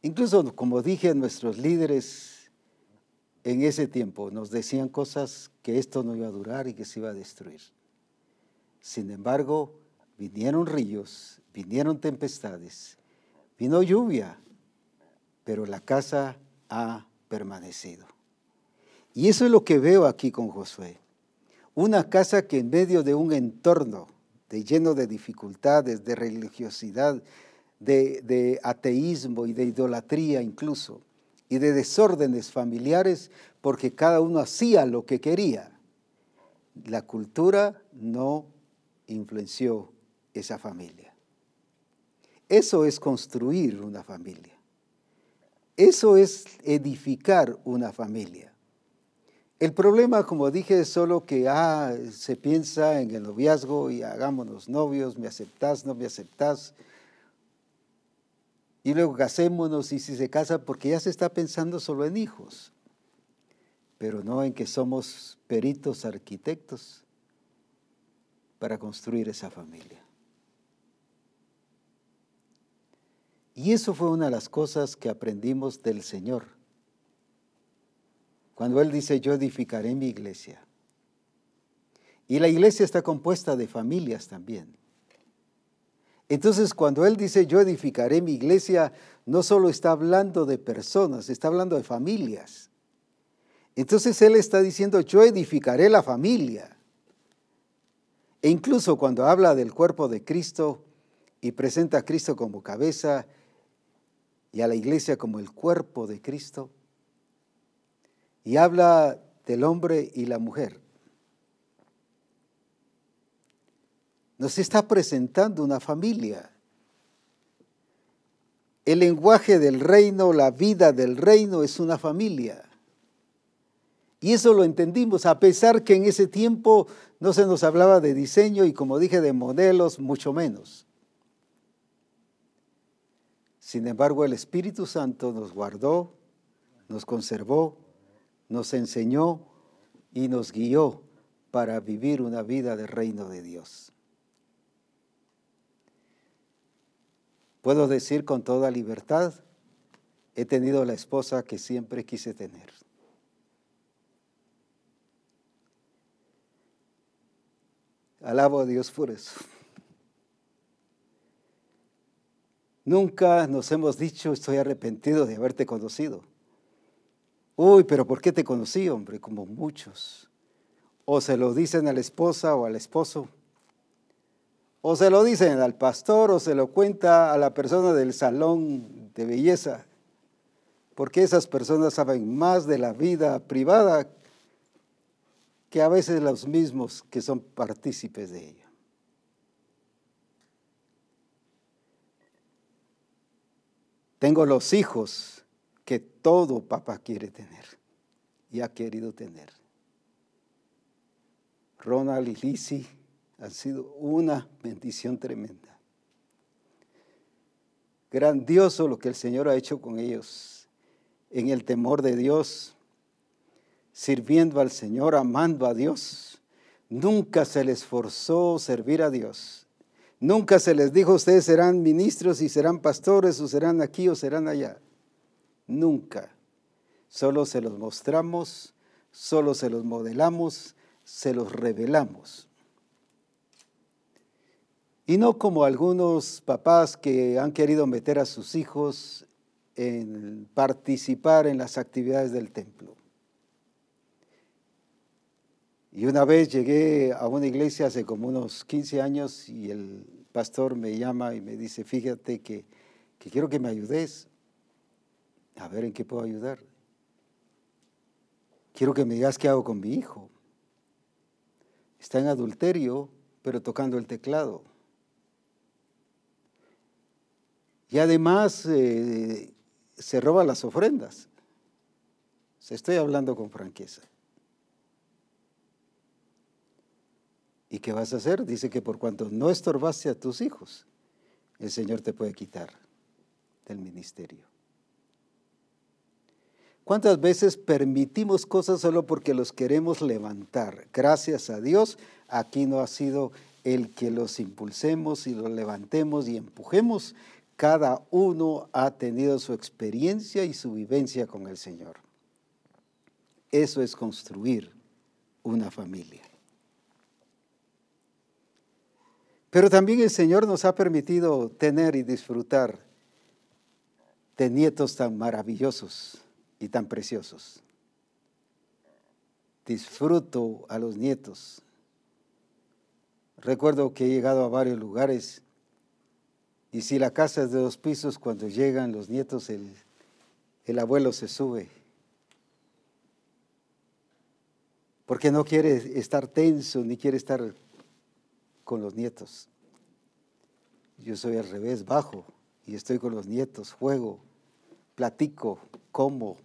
Incluso, como dije, nuestros líderes en ese tiempo nos decían cosas que esto no iba a durar y que se iba a destruir. Sin embargo, vinieron ríos, vinieron tempestades, vino lluvia, pero la casa ha permanecido. Y eso es lo que veo aquí con Josué. Una casa que en medio de un entorno de lleno de dificultades, de religiosidad, de, de ateísmo y de idolatría incluso, y de desórdenes familiares, porque cada uno hacía lo que quería. La cultura no influenció esa familia. Eso es construir una familia. Eso es edificar una familia. El problema, como dije, es solo que ah, se piensa en el noviazgo y hagámonos novios, me aceptás, no me aceptás. Y luego casémonos y si se casa, porque ya se está pensando solo en hijos, pero no en que somos peritos arquitectos para construir esa familia. Y eso fue una de las cosas que aprendimos del Señor cuando Él dice, yo edificaré mi iglesia. Y la iglesia está compuesta de familias también. Entonces, cuando Él dice, yo edificaré mi iglesia, no solo está hablando de personas, está hablando de familias. Entonces Él está diciendo, yo edificaré la familia. E incluso cuando habla del cuerpo de Cristo y presenta a Cristo como cabeza y a la iglesia como el cuerpo de Cristo, y habla del hombre y la mujer. Nos está presentando una familia. El lenguaje del reino, la vida del reino es una familia. Y eso lo entendimos, a pesar que en ese tiempo no se nos hablaba de diseño y como dije de modelos, mucho menos. Sin embargo, el Espíritu Santo nos guardó, nos conservó nos enseñó y nos guió para vivir una vida de reino de Dios. Puedo decir con toda libertad, he tenido la esposa que siempre quise tener. Alabo a Dios por eso. Nunca nos hemos dicho, estoy arrepentido de haberte conocido. Uy, pero ¿por qué te conocí, hombre? Como muchos. O se lo dicen a la esposa o al esposo. O se lo dicen al pastor o se lo cuenta a la persona del salón de belleza. Porque esas personas saben más de la vida privada que a veces los mismos que son partícipes de ella. Tengo los hijos que todo papá quiere tener y ha querido tener. Ronald y Lizzie han sido una bendición tremenda. Grandioso lo que el Señor ha hecho con ellos en el temor de Dios, sirviendo al Señor, amando a Dios. Nunca se les forzó servir a Dios. Nunca se les dijo, ustedes serán ministros y serán pastores o serán aquí o serán allá. Nunca. Solo se los mostramos, solo se los modelamos, se los revelamos. Y no como algunos papás que han querido meter a sus hijos en participar en las actividades del templo. Y una vez llegué a una iglesia hace como unos 15 años y el pastor me llama y me dice, fíjate que, quiero que me ayudes. A ver en qué puedo ayudar. Quiero que me digas qué hago con mi hijo. Está en adulterio, pero tocando el teclado. Y además eh, se roba las ofrendas. Se estoy hablando con franqueza. ¿Y qué vas a hacer? Dice que por cuanto no estorbaste a tus hijos, el Señor te puede quitar del ministerio. ¿Cuántas veces permitimos cosas solo porque los queremos levantar? Gracias a Dios, aquí no ha sido el que los impulsemos y los levantemos y empujemos. Cada uno ha tenido su experiencia y su vivencia con el Señor. Eso es construir una familia. Pero también el Señor nos ha permitido tener y disfrutar de nietos tan maravillosos y tan preciosos. Disfruto a los nietos. Recuerdo que he llegado a varios lugares y si la casa es de dos pisos, cuando llegan los nietos, el, el abuelo se sube. Porque no quiere estar tenso ni quiere estar con los nietos. Yo soy al revés, bajo, y estoy con los nietos, juego, platico, como.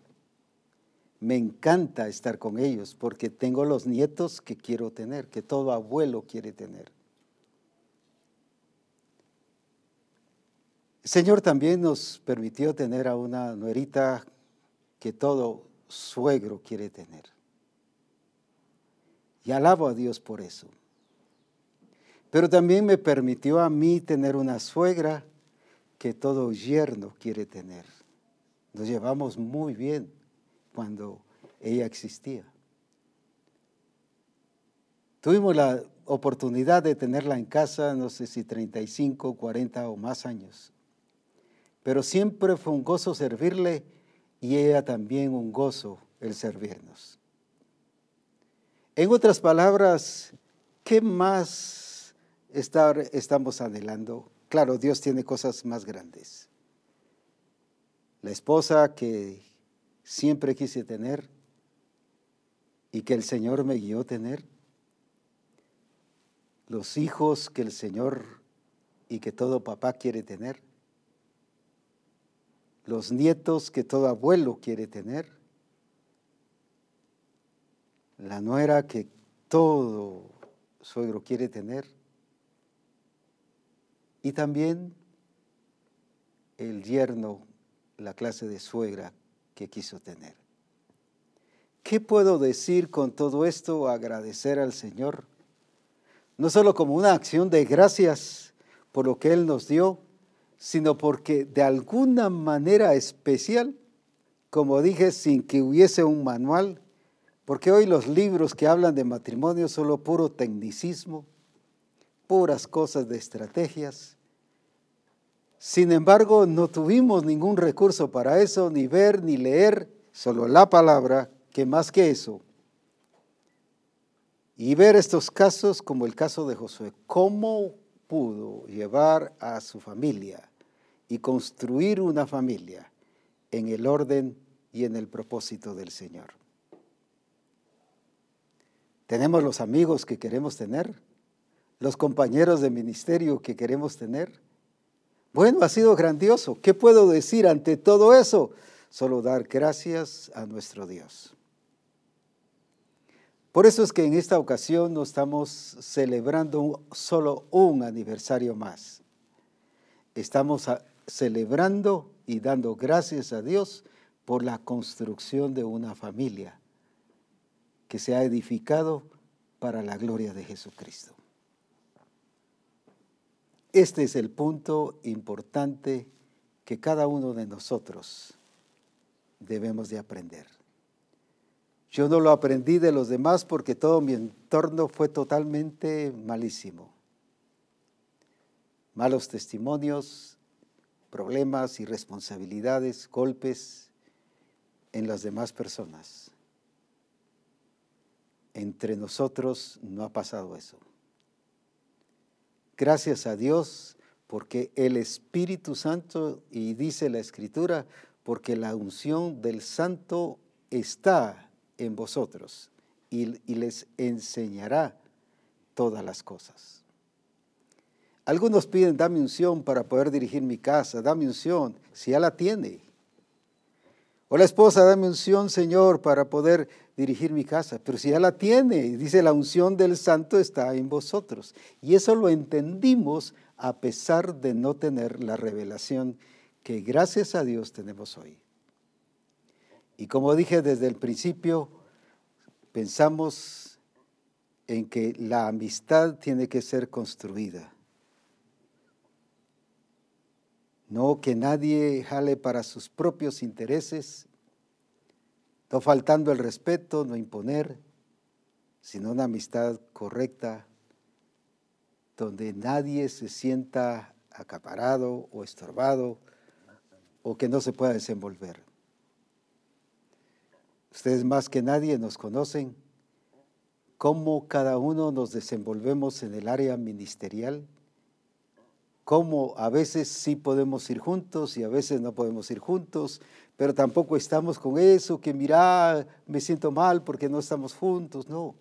Me encanta estar con ellos porque tengo los nietos que quiero tener, que todo abuelo quiere tener. El Señor también nos permitió tener a una nuerita que todo suegro quiere tener. Y alabo a Dios por eso. Pero también me permitió a mí tener una suegra que todo yerno quiere tener. Nos llevamos muy bien cuando ella existía. Tuvimos la oportunidad de tenerla en casa, no sé si 35, 40 o más años. Pero siempre fue un gozo servirle y ella también un gozo el servirnos. En otras palabras, ¿qué más estar, estamos anhelando. Claro, Dios tiene cosas más grandes. La esposa que siempre quise tener y que el Señor me guió tener. Los hijos que el Señor y que todo papá quiere tener. Los nietos que todo abuelo quiere tener. La nuera que todo suegro quiere tener y también el yerno, la clase de suegra que quiso tener. ¿Qué puedo decir con todo esto? Agradecer al Señor, no solo como una acción de gracias por lo que Él nos dio, sino porque de alguna manera especial, como dije, sin que hubiese un manual, porque hoy los libros que hablan de matrimonio son solo puro tecnicismo, puras cosas de estrategias. Sin embargo, no tuvimos ningún recurso para eso, ni ver, ni leer, solo la palabra, que más que eso. Y ver estos casos como el caso de Josué, cómo pudo llevar a su familia y construir una familia en el orden y en el propósito del Señor. Tenemos los amigos que queremos tener, los compañeros de ministerio que queremos tener. Bueno, ha sido grandioso. ¿Qué puedo decir ante todo eso? Solo dar gracias a nuestro Dios. Por eso es que en esta ocasión no estamos celebrando solo un aniversario más. Estamos celebrando y dando gracias a Dios por la construcción de una familia que se ha edificado para la gloria de Jesucristo. Este es el punto importante que cada uno de nosotros debemos de aprender. Yo no lo aprendí de los demás porque todo mi entorno fue totalmente malísimo. Malos testimonios, problemas, irresponsabilidades, golpes en las demás personas. Entre nosotros no ha pasado eso. Gracias a Dios porque el Espíritu Santo, y dice la Escritura, porque la unción del Santo está en vosotros y, les enseñará todas las cosas. Algunos piden, dame unción para poder dirigir mi casa, dame unción, si ya la tiene. O la esposa, dame unción, Señor, para poder dirigir mi casa. Pero si ya la tiene, dice la unción del santo está en vosotros. Y eso lo entendimos a pesar de no tener la revelación que gracias a Dios tenemos hoy. Y como dije desde el principio, pensamos en que la amistad tiene que ser construida. No que nadie jale para sus propios intereses, no faltando el respeto, no imponer, sino una amistad correcta, donde nadie se sienta acaparado o estorbado o que no se pueda desenvolver. Ustedes más que nadie nos conocen. Cómo cada uno nos desenvolvemos en el área ministerial, cómo a veces sí podemos ir juntos y a veces no podemos ir juntos, pero tampoco estamos con eso, que mira, me siento mal porque no estamos juntos, no.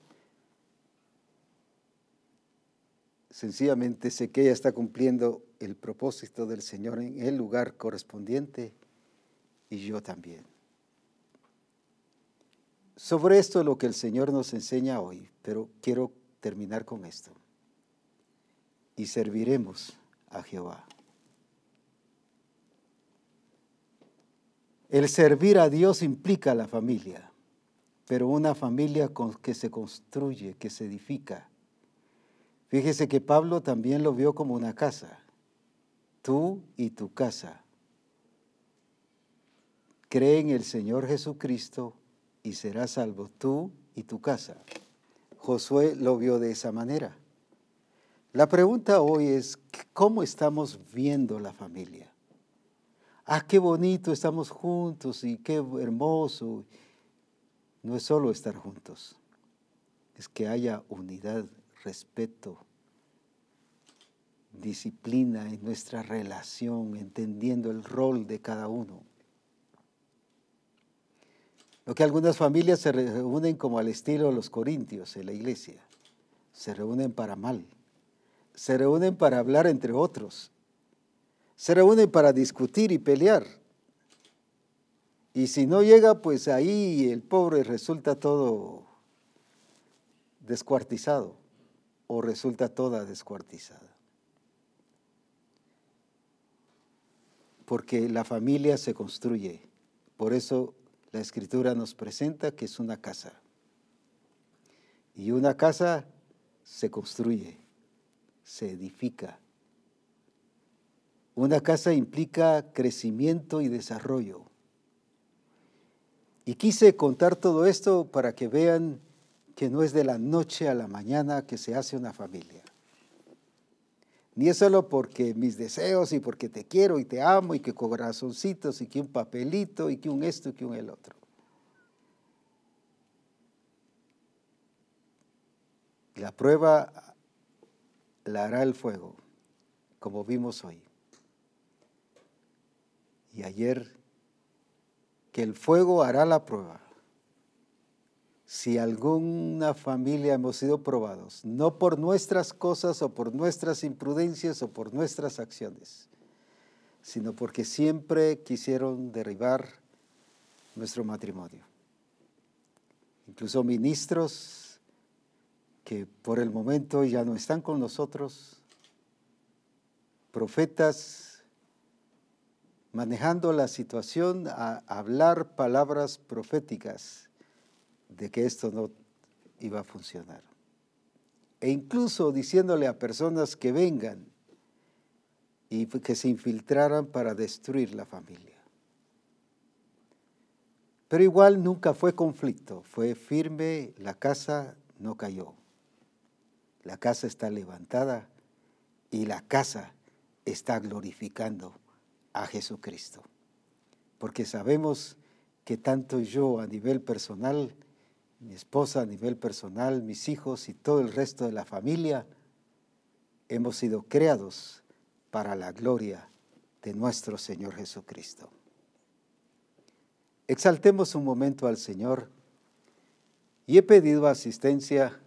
Sencillamente sé que ella está cumpliendo el propósito del Señor en el lugar correspondiente y yo también. Sobre esto es lo que el Señor nos enseña hoy, pero quiero terminar con esto. Y serviremos a Jehová. El servir a Dios implica la familia, pero una familia que se construye, que se edifica. Fíjese que Pablo también lo vio como una casa, tú y tu casa. Cree en el Señor Jesucristo y serás salvo tú y tu casa. Josué lo vio de esa manera. La pregunta hoy es, ¿cómo estamos viendo la familia? Ah, qué bonito, estamos juntos y qué hermoso. No es solo estar juntos, es que haya unidad, respeto, disciplina en nuestra relación, entendiendo el rol de cada uno. Lo que algunas familias se reúnen como al estilo de los corintios en la iglesia. Se reúnen para mal. Se reúnen para hablar entre otros. Se reúnen para discutir y pelear. Y si no llega, pues ahí el pobre resulta todo descuartizado o resulta toda descuartizada. Porque la familia se construye. Por eso la escritura nos presenta que es una casa. Y una casa se construye, se edifica. Una casa implica crecimiento y desarrollo. Y quise contar todo esto para que vean que no es de la noche a la mañana que se hace una familia. Ni es solo porque mis deseos y porque te quiero y te amo y que corazoncitos y que un papelito y que un esto y que un el otro. La prueba la hará el fuego, como vimos hoy. Y ayer, que el fuego hará la prueba si alguna familia hemos sido probados, no por nuestras cosas o por nuestras imprudencias o por nuestras acciones, sino porque siempre quisieron derribar nuestro matrimonio. Incluso ministros que por el momento ya no están con nosotros, profetas manejando la situación a hablar palabras proféticas de que esto no iba a funcionar. E incluso diciéndole a personas que vengan y que se infiltraran para destruir la familia. Pero igual nunca fue conflicto, fue firme, la casa no cayó. La casa está levantada y la casa está glorificando a Jesucristo. Porque sabemos que tanto yo a nivel personal, mi esposa a nivel personal, mis hijos y todo el resto de la familia, hemos sido creados para la gloria de nuestro Señor Jesucristo. Exaltemos un momento al Señor y he pedido asistencia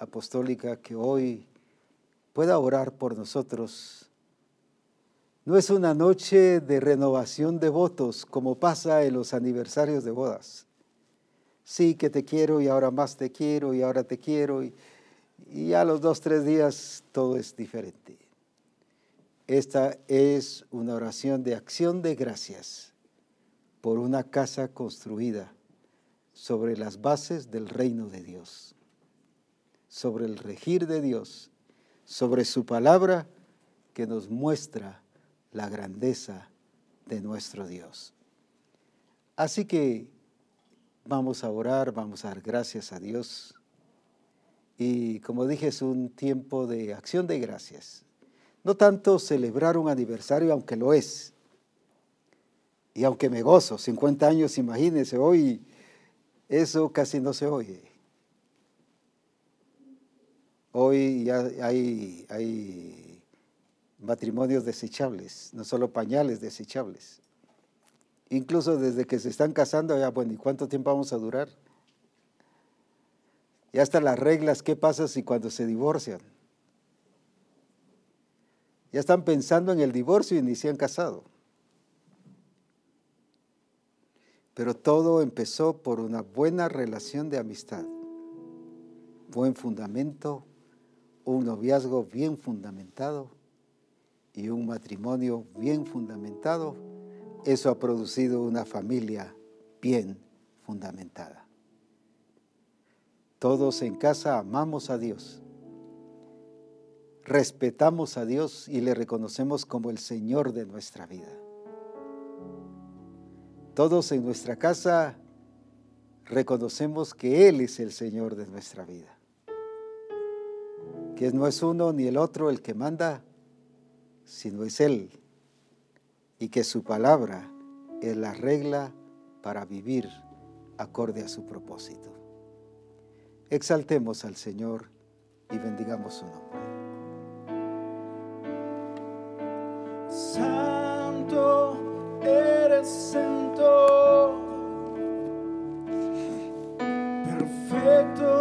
apostólica que hoy pueda orar por nosotros. No es una noche de renovación de votos como pasa en los aniversarios de bodas. Sí que te quiero y ahora más te quiero y ahora te quiero y, y a los dos, tres días todo es diferente. Esta es una oración de acción de gracias por una casa construida sobre las bases del reino de Dios, sobre el regir de Dios, sobre su palabra que nos muestra la grandeza de nuestro Dios. Así que vamos a orar, vamos a dar gracias a Dios. Y como dije, es un tiempo de acción de gracias. No tanto celebrar un aniversario, aunque lo es. Y aunque me gozo, 50 años, imagínense, hoy eso casi no se oye. Hoy ya hay, hay matrimonios desechables, no solo pañales desechables. Incluso desde que se están casando, ya, bueno, ¿y cuánto tiempo vamos a durar? Ya están las reglas, ¿qué pasa si cuando se divorcian? Ya están pensando en el divorcio y ni se han casado. Pero todo empezó por una buena relación de amistad, buen fundamento, un noviazgo bien fundamentado y un matrimonio bien fundamentado. Eso ha producido una familia bien fundamentada. Todos en casa amamos a Dios respetamos a Dios y le reconocemos como el Señor de nuestra vida. Todos en nuestra casa reconocemos que Él es el Señor de nuestra vida. Que no es uno ni el otro el que manda, sino es Él. Y que su palabra es la regla para vivir acorde a su propósito. Exaltemos al Señor y bendigamos su nombre. Santo eres santo, perfecto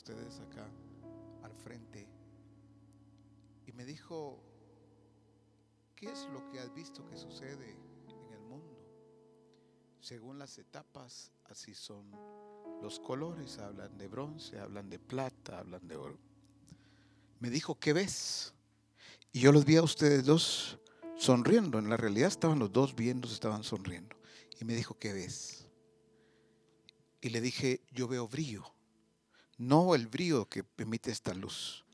ustedes acá al frente y me dijo, ¿qué es lo que has visto que sucede en el mundo? Según las etapas, así son los colores, hablan de bronce, hablan de plata, hablan de oro. Me dijo, ¿qué ves? Y yo los vi a ustedes dos sonriendo. En la realidad estaban los dos viendo, estaban sonriendo. Y me dijo, ¿qué ves? Y le dije, yo veo brillo. No el brillo que emite esta luz.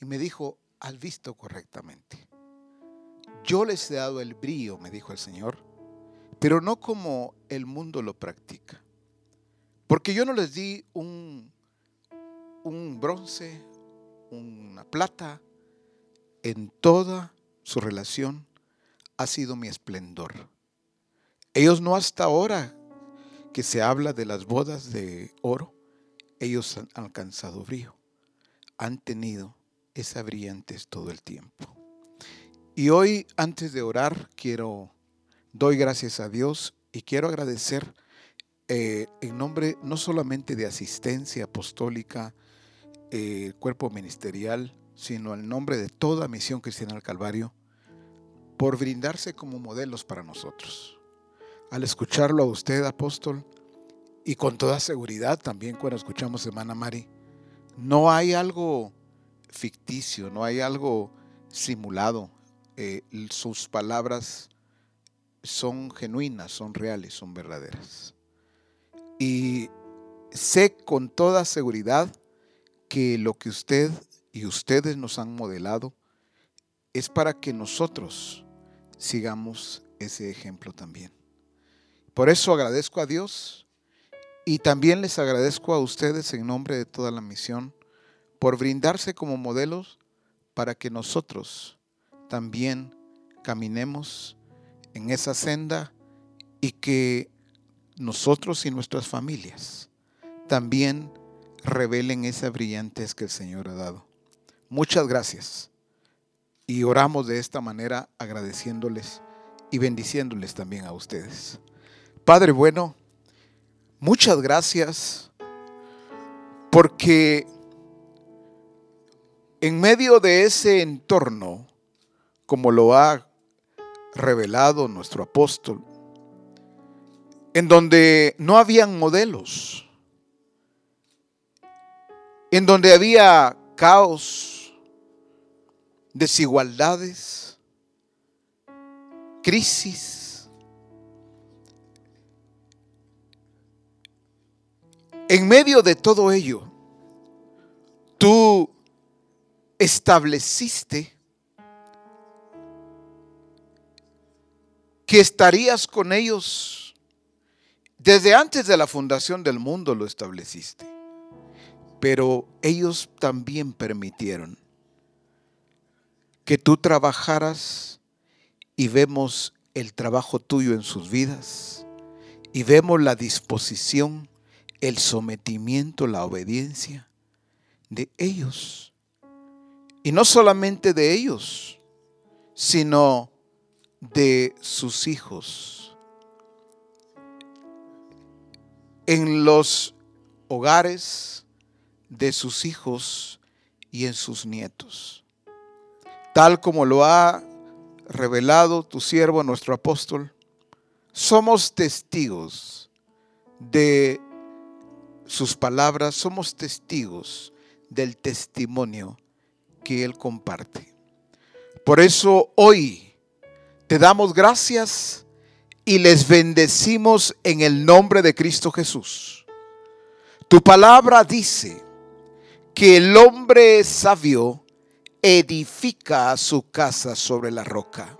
Y me dijo, has visto correctamente. Yo les he dado el brillo, me dijo el Señor, pero no como el mundo lo practica. Porque yo no les di un, un bronce, una plata, en toda su relación ha sido mi esplendor. Ellos no hasta ahora que se habla de las bodas de oro, ellos han alcanzado brillo, han tenido esa brillantez todo el tiempo. Y hoy, antes de orar, quiero, doy gracias a Dios y quiero agradecer eh, en nombre no solamente de asistencia apostólica, eh, cuerpo ministerial, sino en nombre de toda Misión Cristiana del Calvario, por brindarse como modelos para nosotros. Al escucharlo a usted, apóstol, y con toda seguridad también cuando escuchamos a hermana Mari, no hay algo ficticio, no hay algo simulado. Eh, sus palabras son genuinas, son reales, son verdaderas. Y sé con toda seguridad que lo que usted y ustedes nos han modelado es para que nosotros sigamos ese ejemplo también. Por eso agradezco a Dios y también les agradezco a ustedes en nombre de toda la misión por brindarse como modelos para que nosotros también caminemos en esa senda y que nosotros y nuestras familias también revelen esa brillantez que el Señor ha dado. Muchas gracias. Y oramos de esta manera agradeciéndoles y bendiciéndoles también a ustedes. Padre bueno, muchas gracias porque en medio de ese entorno, como lo ha revelado nuestro apóstol, en donde no habían modelos, en donde había caos, desigualdades, crisis. En medio de todo ello, tú estableciste que estarías con ellos desde antes de la fundación del mundo lo estableciste. Pero ellos también permitieron que tú trabajaras y vemos el trabajo tuyo en sus vidas y vemos la disposición, el sometimiento, la obediencia de ellos. Y no solamente de ellos, sino de sus hijos en los hogares de sus hijos y en sus nietos, tal como lo ha revelado tu siervo, nuestro apóstol. Somos testigos de sus palabras, somos testigos del testimonio que Él comparte. Por eso hoy te damos gracias y les bendecimos en el nombre de Cristo Jesús. Tu palabra dice que el hombre sabio edifica su casa sobre la roca.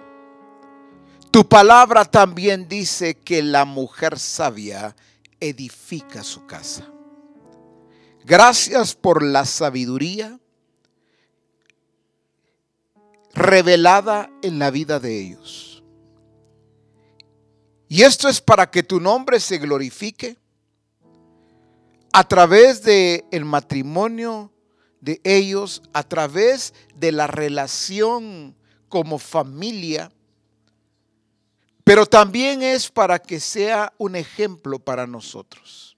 Tu palabra también dice que la mujer sabia edifica su casa. Gracias por la sabiduría revelada en la vida de ellos. Y esto es para que tu nombre se glorifique a través del el matrimonio de ellos, a través de la relación como familia, pero también es para que sea un ejemplo para nosotros.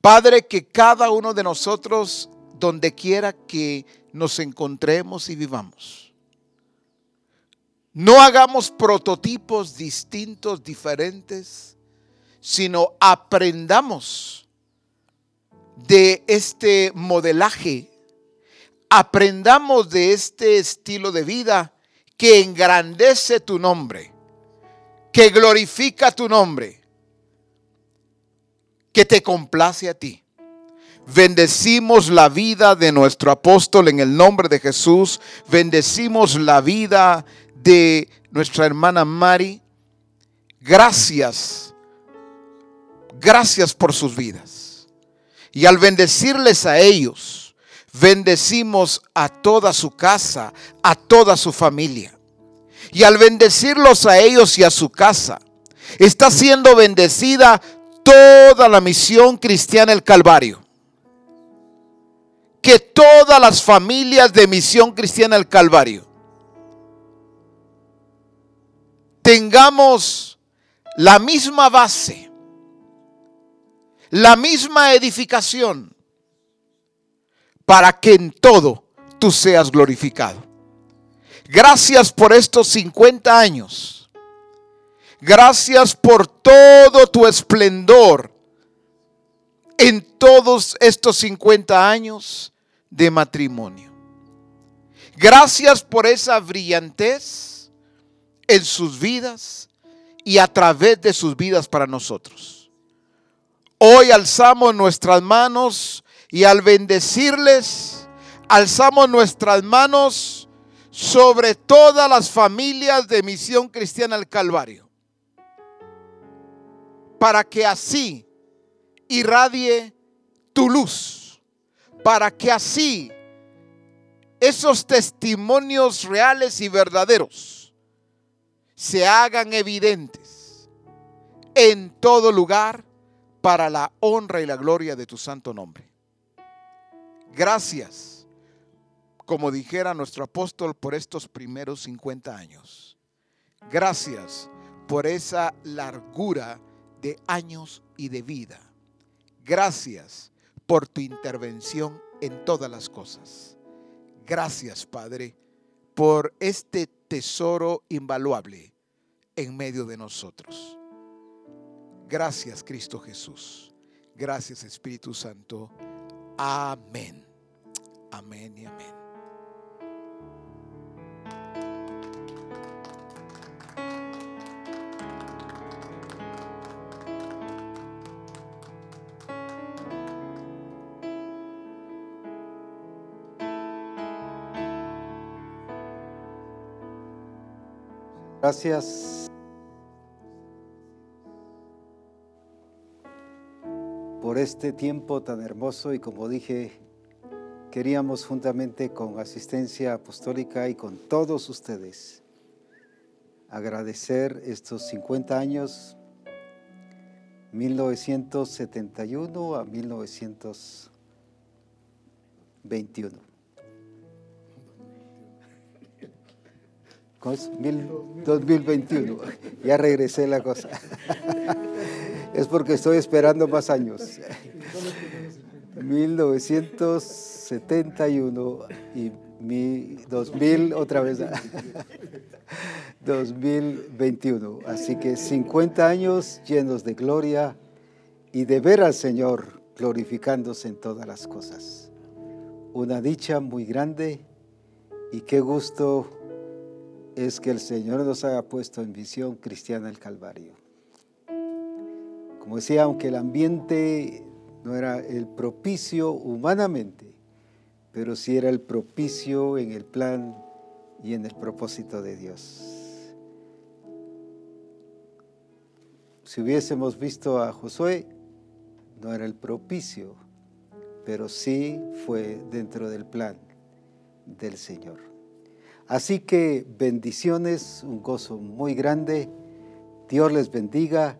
Padre, que cada uno de nosotros, donde quiera que nos encontremos y vivamos. No hagamos prototipos distintos, diferentes, sino aprendamos de este modelaje, aprendamos de este estilo de vida que engrandece tu nombre, que glorifica tu nombre, que te complace a ti. Bendecimos la vida de nuestro apóstol en el nombre de Jesús. Bendecimos la vida de nuestra hermana Mari. Gracias. Gracias por sus vidas. Y al bendecirles a ellos, bendecimos a toda su casa, a toda su familia. Y al bendecirlos a ellos y a su casa, está siendo bendecida toda la misión cristiana el Calvario que todas las familias de Misión Cristiana del Calvario tengamos la misma base, la misma edificación, para que en todo tú seas glorificado. Gracias por estos 50 años. Gracias por todo tu esplendor en todos estos 50 años de matrimonio. Gracias por esa brillantez en sus vidas y a través de sus vidas para nosotros. Hoy alzamos nuestras manos y al bendecirles, alzamos nuestras manos sobre todas las familias de Misión Cristiana al Calvario. Para que así irradie tu luz, para que así esos testimonios reales y verdaderos se hagan evidentes en todo lugar para la honra y la gloria de tu santo nombre. Gracias, como dijera nuestro apóstol, por estos primeros 50 años. Gracias por esa largura de años y de vida Gracias por tu intervención en todas las cosas. Gracias, Padre, por este tesoro invaluable en medio de nosotros. Gracias, Cristo Jesús. Gracias, Espíritu Santo. Amén. Amén y amén. Gracias por este tiempo tan hermoso y como dije, queríamos juntamente con asistencia apostólica y con todos ustedes agradecer estos 50 años, 1971 a 1921. 2021. Ya regresé la cosa. Es porque estoy esperando más años. 1971 y mi 2000 otra vez. 2021. Así que 50 años llenos de gloria y de ver al Señor glorificándose en todas las cosas. Una dicha muy grande y qué gusto es que el Señor nos haya puesto en visión cristiana el Calvario. Como decía, aunque el ambiente no era el propicio humanamente, pero sí era el propicio en el plan y en el propósito de Dios. Si hubiésemos visto a Josué, no era el propicio, pero sí fue dentro del plan del Señor. Así que bendiciones, un gozo muy grande. Dios les bendiga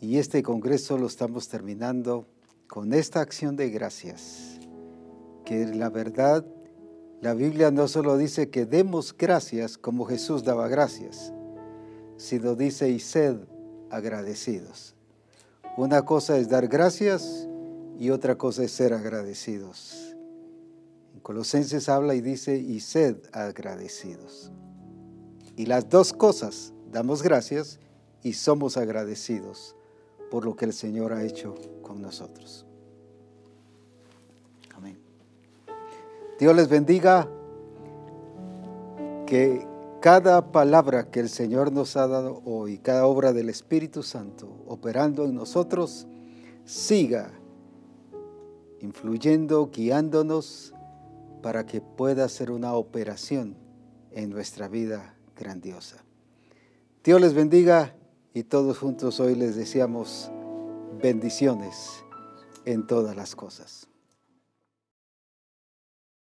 y este congreso lo estamos terminando con esta acción de gracias, que la verdad, la Biblia no solo dice que demos gracias como Jesús daba gracias, sino dice y sed agradecidos. Una cosa es dar gracias y otra cosa es ser agradecidos. En Colosenses habla y dice, y sed agradecidos. Y las dos cosas, damos gracias y somos agradecidos por lo que el Señor ha hecho con nosotros. Amén. Dios les bendiga. Que cada palabra que el Señor nos ha dado hoy, cada obra del Espíritu Santo operando en nosotros, siga influyendo, guiándonos para que pueda ser una operación en nuestra vida grandiosa. Dios les bendiga y todos juntos hoy les deseamos bendiciones en todas las cosas.